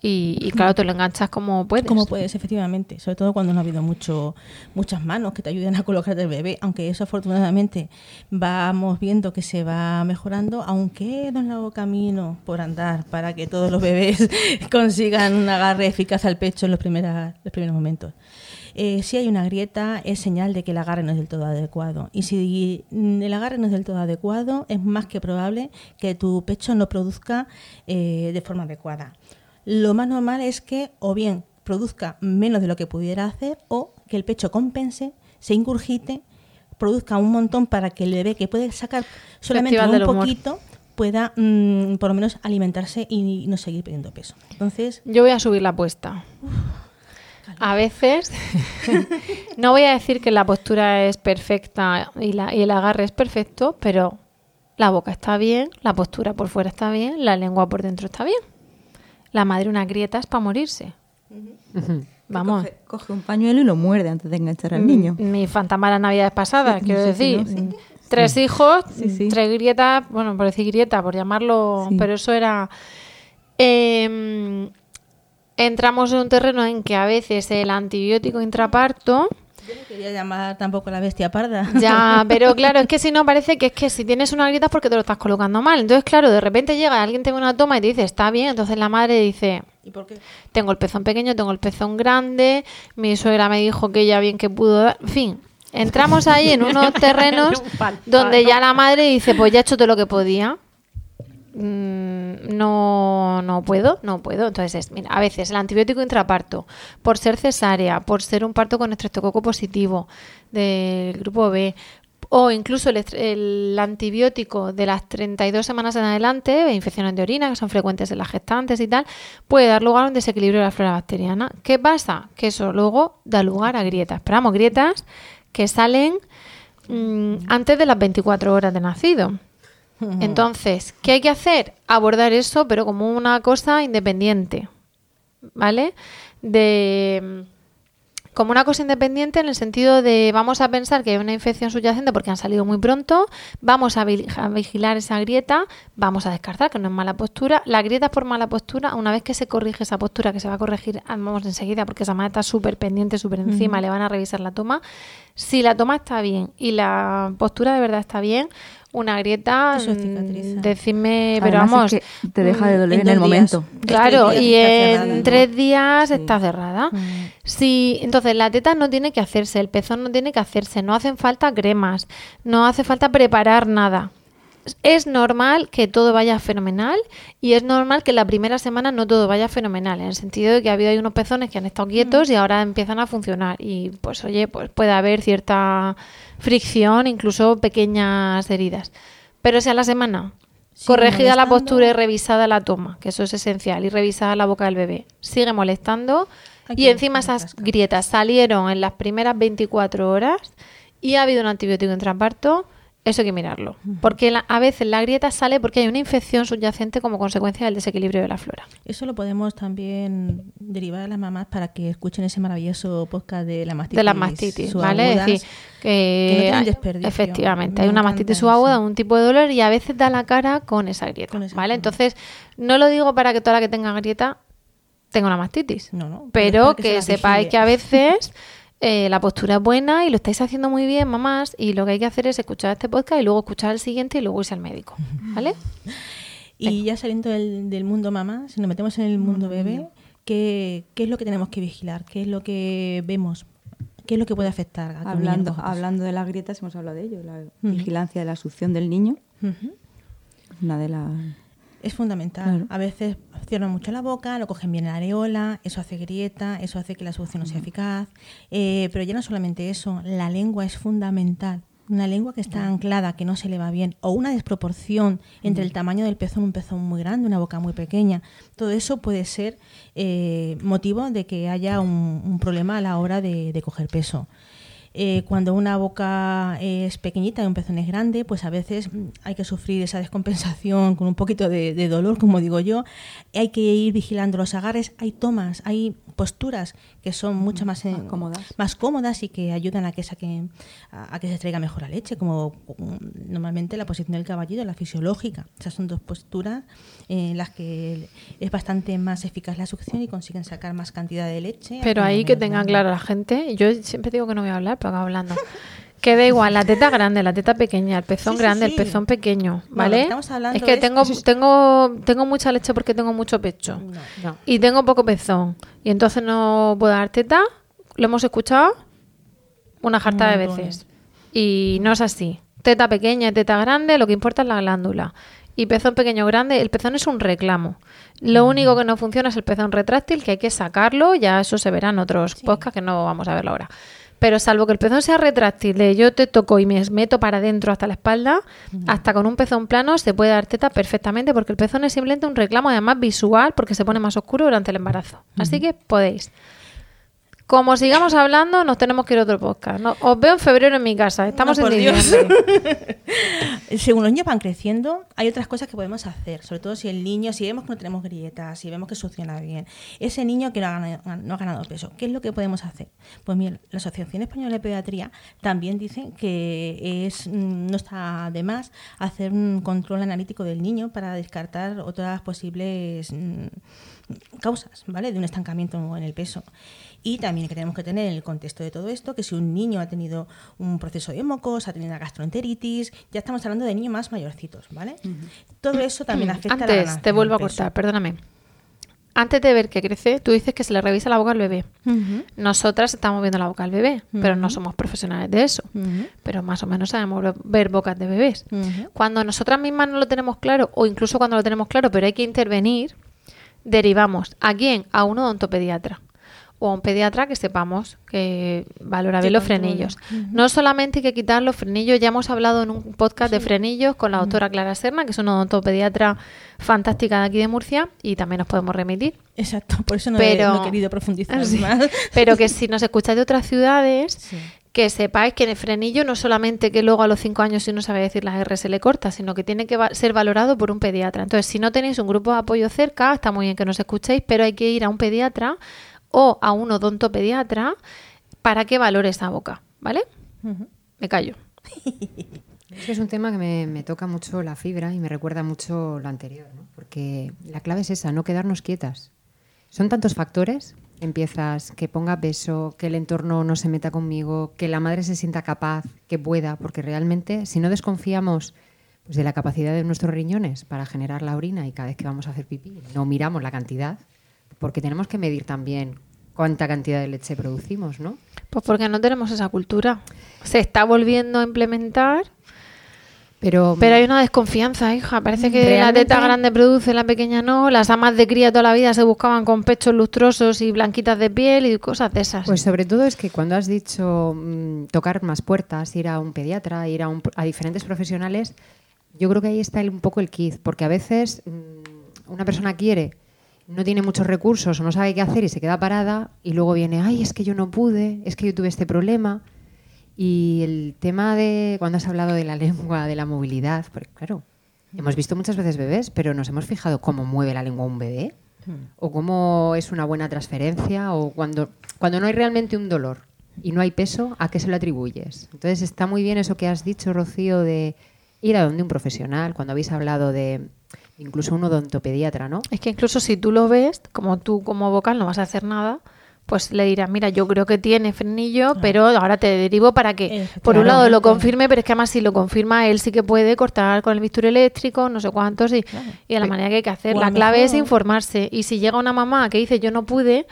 Y, claro, te lo enganchas como puedes. Como puedes, efectivamente. Sobre todo cuando no ha habido mucho, muchas manos que te ayuden a colocarte el bebé. Aunque eso afortunadamente vamos viendo que se va mejorando, aunque no es largo camino por andar para que todos los bebés consigan un agarre eficaz al pecho en los, primeras, los primeros momentos. Eh, si hay una grieta, es señal de que el agarre no es del todo adecuado. Y si el agarre no es del todo adecuado, es más que probable que tu pecho no produzca eh, de forma adecuada. Lo más normal es que o bien produzca menos de lo que pudiera hacer o que el pecho compense, se ingurgite, produzca un montón para que el bebé que puede sacar solamente un humor. poquito pueda mm, por lo menos alimentarse y no seguir perdiendo peso. Entonces, Yo voy a subir la apuesta. A veces, no voy a decir que la postura es perfecta y, la- y el agarre es perfecto, pero la boca está bien, la postura por fuera está bien, la lengua por dentro está bien. La madre una grieta es para morirse. Vamos. Coge, coge un pañuelo y lo muerde antes de enganchar al niño. Mi, mi fantasma de las navidades pasadas, Sí, quiero sí, sí, decir. ¿no? Sí. Tres Sí. hijos, Sí, sí. tres grietas, bueno, por decir grieta, por llamarlo, pero eso era... Em, entramos en un terreno en que a veces el antibiótico intraparto... yo no quería llamar tampoco la bestia parda. Ya, pero claro, es que si no parece que es que si tienes una grieta es porque te lo estás colocando mal. Entonces, claro, de repente llega alguien te ve una toma y te dice, está bien, entonces la madre dice, ¿Y por qué? tengo el pezón pequeño, tengo el pezón grande, mi suegra me dijo que ella bien que pudo dar, en fin. Entramos ahí en unos terrenos donde ya la madre dice, pues ya he hecho todo lo que podía. Mm, no, no puedo, no puedo. Entonces, es, mira, a veces el antibiótico intraparto, por ser cesárea, por ser un parto con estreptococo positivo del grupo B, o incluso el, antibiótico de las 32 semanas en adelante, de infecciones de orina, que son frecuentes en las gestantes y tal, puede dar lugar a un desequilibrio de la flora bacteriana. ¿Qué pasa? Que eso luego da lugar a grietas. Esperamos grietas que salen mm, antes de las 24 horas de nacido. Entonces, ¿qué hay que hacer? Abordar eso, pero como una cosa independiente. ¿Vale? De como una cosa independiente en el sentido de vamos a pensar que hay una infección subyacente porque han salido muy pronto, vamos a, vi- a vigilar esa grieta, vamos a descartar que no es mala postura. La grieta por mala postura, una vez que se corrige esa postura, que se va a corregir, ah, vamos enseguida, porque esa madre está súper pendiente, súper encima, le van a revisar la toma. Si la toma está bien y la postura de verdad está bien, una grieta, Eso mm, cicatriza. decidme, pero Además vamos, es que te deja de mm, doler en en, el momento. Claro, tres días y está en cerrada, ¿no? tres días está cerrada. Sí, entonces la teta no tiene que hacerse, el pezón no tiene que hacerse, no hacen falta cremas, no hace falta preparar nada. Es normal que todo vaya fenomenal y es normal que la primera semana no todo vaya fenomenal, en el sentido de que ha habido ahí unos pezones que han estado quietos y ahora empiezan a funcionar. Y pues oye, pues puede haber cierta fricción, incluso pequeñas heridas. Pero si a la semana. Sigue corregida la postura y revisada la toma, que eso es esencial, y revisada la boca del bebé, sigue molestando Hay y encima esas grietas salieron en las primeras 24 horas y ha habido un antibiótico intraparto, eso hay que mirarlo. Porque la- a veces la grieta sale porque hay una infección subyacente como consecuencia del desequilibrio de la flora. Eso lo podemos también derivar a las mamás para que escuchen ese maravilloso podcast de la mastitis. de la mastitis, ¿vale? Es decir, que, que no efectivamente, Me hay una mastitis eso. subaguda, un tipo de dolor y a veces da la cara con esa grieta, Con esa ¿vale? forma. Entonces, no lo digo para que toda la que tenga grieta tenga una mastitis, No, no, pero que, la sepáis que a veces eh, la postura es buena y lo estáis haciendo muy bien, mamás, y lo que hay que hacer es escuchar este podcast y luego escuchar el siguiente y luego irse al médico, ¿vale? Y ya saliendo del, del mundo mamá, si nos metemos en el mundo bebé, ¿qué, qué es lo que tenemos que vigilar? ¿Qué es lo que vemos? ¿Qué es lo que puede afectar a Hablando, hablando de las grietas, hemos hablado de ello, la vigilancia de la succión del niño, una de las... Es fundamental. Claro. A veces cierran mucho la boca, no cogen bien la areola, eso hace grieta, eso hace que la succión no sea eficaz. Eh, pero ya no solamente eso, la lengua es fundamental. Una lengua que está anclada, que no se le va bien, o una desproporción entre el tamaño del pezón, un pezón muy grande, una boca muy pequeña. Todo eso puede ser eh, motivo de que haya un, un problema a la hora de, de coger peso. Eh, cuando una boca es pequeñita y un pezón es grande, pues a veces mm, hay que sufrir esa descompensación con un poquito de, de dolor, como digo yo. Hay que ir vigilando los agarres. Hay tomas, hay posturas que son mucho más, eh, cómodas. más cómodas y que ayudan a que, saquen, a, a que se extraiga mejor la leche, como mm, normalmente la posición del caballito, la fisiológica. Esas son dos posturas en las que es bastante más eficaz la succión y consiguen sacar más cantidad de leche. Pero ahí que tenga claro la gente, yo siempre digo que no voy a hablar, pero acabo hablando. Que da igual, la teta grande, la teta pequeña, el pezón Sí, sí, grande, el pezón pequeño, ¿vale? es que es- tengo, tengo, tengo mucha leche porque tengo mucho pecho. No. Y tengo poco pezón. Y entonces no puedo dar teta. Lo hemos escuchado una jarta de veces. Y no es así. Teta pequeña y teta grande, lo que importa es la glándula. Y pezón pequeño grande, el pezón es un reclamo. Lo único que no funciona es el pezón retráctil, que hay que sacarlo. Ya eso se verá en otros podcasts que no vamos a verlo ahora. Pero salvo que el pezón sea retráctil, de yo te toco y me meto para adentro hasta la espalda, hasta con un pezón plano se puede dar teta perfectamente, porque el pezón es simplemente un reclamo, además visual, porque se pone más oscuro durante el embarazo. Así que podéis. Como sigamos hablando, nos tenemos que ir a otro podcast. No, os veo en febrero en mi casa. Estamos No, en diciembre. Según los niños van creciendo, hay otras cosas que podemos hacer, sobre todo si el niño, si vemos que no tenemos grietas, si vemos que succiona bien, ese niño que no ha, ganado, no ha ganado peso, ¿qué es lo que podemos hacer? Pues mira, la Asociación Española de Pediatría también dice que es mm, no está de más hacer un control analítico del niño para descartar otras posibles mm, causas, ¿vale? De un estancamiento en el peso. Y también que tenemos que tener en el contexto de todo esto que si un niño ha tenido un proceso de mocos, ha tenido una gastroenteritis, ya estamos hablando de niños más mayorcitos, ¿vale? Todo eso también afecta a la Antes, ganancia te vuelvo a cortar, perdóname. Antes de ver que crece, tú dices que se le revisa la boca al bebé. Nosotras estamos viendo la boca al bebé, pero no somos profesionales de eso. Pero más o menos sabemos ver- bocas de bebés. Cuando nosotras mismas no lo tenemos claro, o incluso cuando lo tenemos claro, pero hay que intervenir, derivamos a quién? A un odontopediatra. O a un pediatra que sepamos que valora bien los frenillos. No solamente hay que quitar los frenillos, ya hemos hablado en un podcast de frenillos con la doctora Clara Serna, que es una odontopediatra fantástica de aquí de Murcia, y también nos podemos remitir. Exacto, por eso no, Pero- he, no he querido profundizar Sí. más. Pero que si nos escucháis de otras ciudades, que sepáis que en el frenillo no solamente que luego a los 5 años si no sabe decir las R se le corta, sino que tiene que va- ser valorado por un pediatra. Entonces, si no tenéis un grupo de apoyo cerca, está muy bien que nos escuchéis, pero hay que ir a un pediatra o a un odontopediatra para que valore esa boca, ¿vale? Me callo. Es que es un tema que me, me toca mucho la fibra y me recuerda mucho lo anterior, ¿no? porque la clave es esa, no quedarnos quietas. Son tantos factores, empiezas que ponga peso, que el entorno no se meta conmigo, que la madre se sienta capaz, que pueda, porque realmente si no desconfiamos pues, de la capacidad de nuestros riñones para generar la orina y cada vez que vamos a hacer pipí no miramos la cantidad, porque tenemos que medir también cuánta cantidad de leche producimos, ¿no? Pues porque no tenemos esa cultura. Se está volviendo a implementar, Pero, pero hay una desconfianza, hija. Parece que la teta grande produce, la pequeña no. Las amas de cría toda la vida se buscaban con pechos lustrosos y blanquitas de piel y cosas de esas. Pues sobre todo es que cuando has dicho mm, tocar más puertas, ir a un pediatra, ir a, un- a diferentes profesionales, yo creo que ahí está el- un poco el kit, porque a veces mm, una persona quiere, no tiene muchos recursos o no sabe qué hacer y se queda parada y luego viene, ay, es que yo no pude, es que yo tuve este problema. Y el tema de cuando has hablado de la lengua, de la movilidad, porque claro, hemos visto muchas veces bebés, pero nos hemos fijado cómo mueve la lengua un bebé o cómo es una buena transferencia o cuando, cuando no hay realmente un dolor y no hay peso, ¿a qué se lo atribuyes? Entonces está muy bien eso que has dicho, Rocío, de ir a donde un profesional, cuando habéis hablado de incluso un odontopediatra, ¿no? Es que incluso si tú lo ves, como tú como vocal no vas a hacer nada, pues le dirás, mira, yo creo que tiene frenillo, pero ahora te derivo para que, por un lado, lo confirme, pero es que además si lo confirma, él sí que puede cortar con el bisturí eléctrico, no sé cuántos, y, y de la manera que hay que hacer. A La clave es informarse. Y si llega una mamá que dice, yo no pude,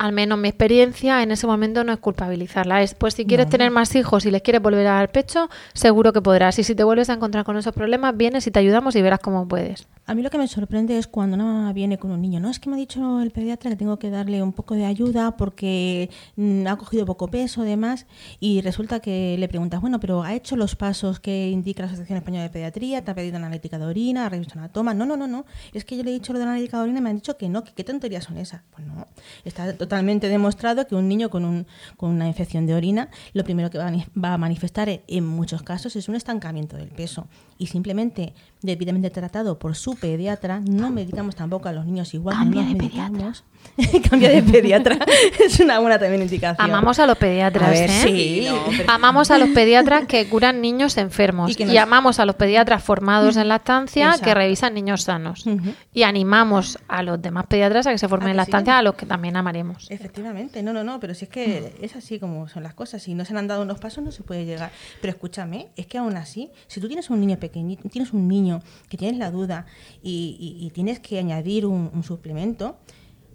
al menos mi experiencia en ese momento no es culpabilizarla. Es, pues si quieres No. tener más hijos y les quieres volver a dar pecho, seguro que podrás. Y si te vuelves a encontrar con esos problemas, vienes y te ayudamos y verás cómo puedes. A mí lo que me sorprende es cuando una mamá viene con un niño. No, es que me ha dicho el pediatra que tengo que darle un poco de ayuda porque mm, ha cogido poco peso, demás. Y resulta que le preguntas, bueno, pero ¿ha hecho los pasos que indica la Asociación Española de Pediatría? ¿Te ha pedido analítica de orina? ¿Ha revisado una toma? No, no, no, no. Es que yo le he dicho lo de la analítica de orina y me han dicho que no, que qué tonterías son esas. Pues no, está totalmente demostrado que un niño con, un, con una infección de orina, lo primero que va a, va a manifestar en muchos casos es un estancamiento del peso. Y simplemente debidamente tratado por su pediatra, no medicamos tampoco a los niños igual Cambia no de medicamos. Cambia de pediatra. es una buena también indicación. Amamos a los pediatras, A ver, ¿eh? sí, no, pero- Amamos a los pediatras que curan niños enfermos Y nos- amamos a los pediatras formados en lactancia Exacto. que revisan niños sanos. Y animamos a los demás pediatras a que se formen ¿A en que sí? lactancia, a los que también amaremos. Efectivamente, no, no, no, pero si es que es así como son las cosas. Si no se han dado unos pasos, no se puede llegar. Pero escúchame, es que aún así, si tú tienes un niño pequeñito, tienes un niño que tienes la duda y, y- y tienes que añadir un, un suplemento,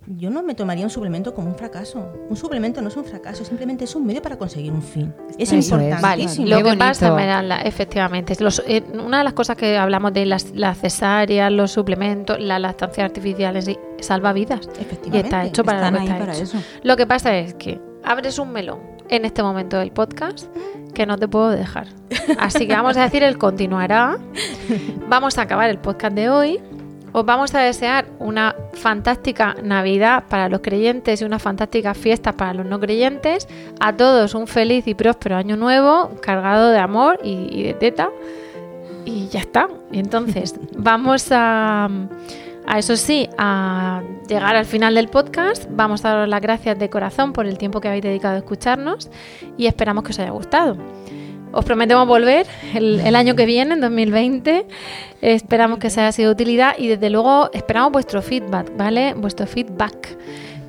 yo no me tomaría un suplemento como un fracaso. Un suplemento no es un fracaso, simplemente es un medio para conseguir un fin. Es. Vale, importantísimo. lo que pasa, efectivamente, los- eh, una de las cosas que hablamos de las, las cesáreas, los suplementos, la lactancia artificial, sí, salva vidas. Y Efectivamente. está hecho para Están lo que ahí está para hecho. eso. Lo que pasa es que abres un melón en este momento del podcast que no te puedo dejar. Así que vamos a decir el continuará. Vamos a acabar el podcast de hoy. Os vamos a desear una fantástica Navidad para los creyentes y una fantástica fiesta para los no creyentes. A todos un feliz y próspero año nuevo, cargado de amor y, y de teta. Y ya está. Entonces vamos a, a eso sí, a llegar al final del podcast. Vamos a daros las gracias de corazón por el tiempo que habéis dedicado a escucharnos y esperamos que os haya gustado. Os prometemos volver el, el año que viene, en 2020. Esperamos que os haya sido de utilidad y desde luego esperamos vuestro feedback, ¿vale? Vuestro feedback.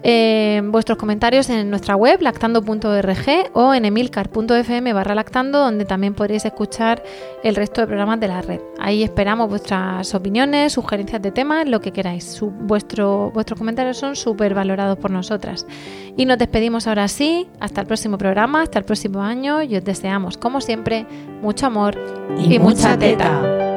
Eh, vuestros comentarios en nuestra web lactando.org o en emilcar.fm barra lactando donde también podréis escuchar el resto de programas de la red. Ahí esperamos vuestras opiniones, sugerencias de temas, lo que queráis. Su- vuestro, vuestros comentarios son súper valorados por nosotras. Y nos despedimos ahora sí, hasta el próximo programa, hasta el próximo año y os deseamos, como siempre, mucho amor y, Y mucha teta.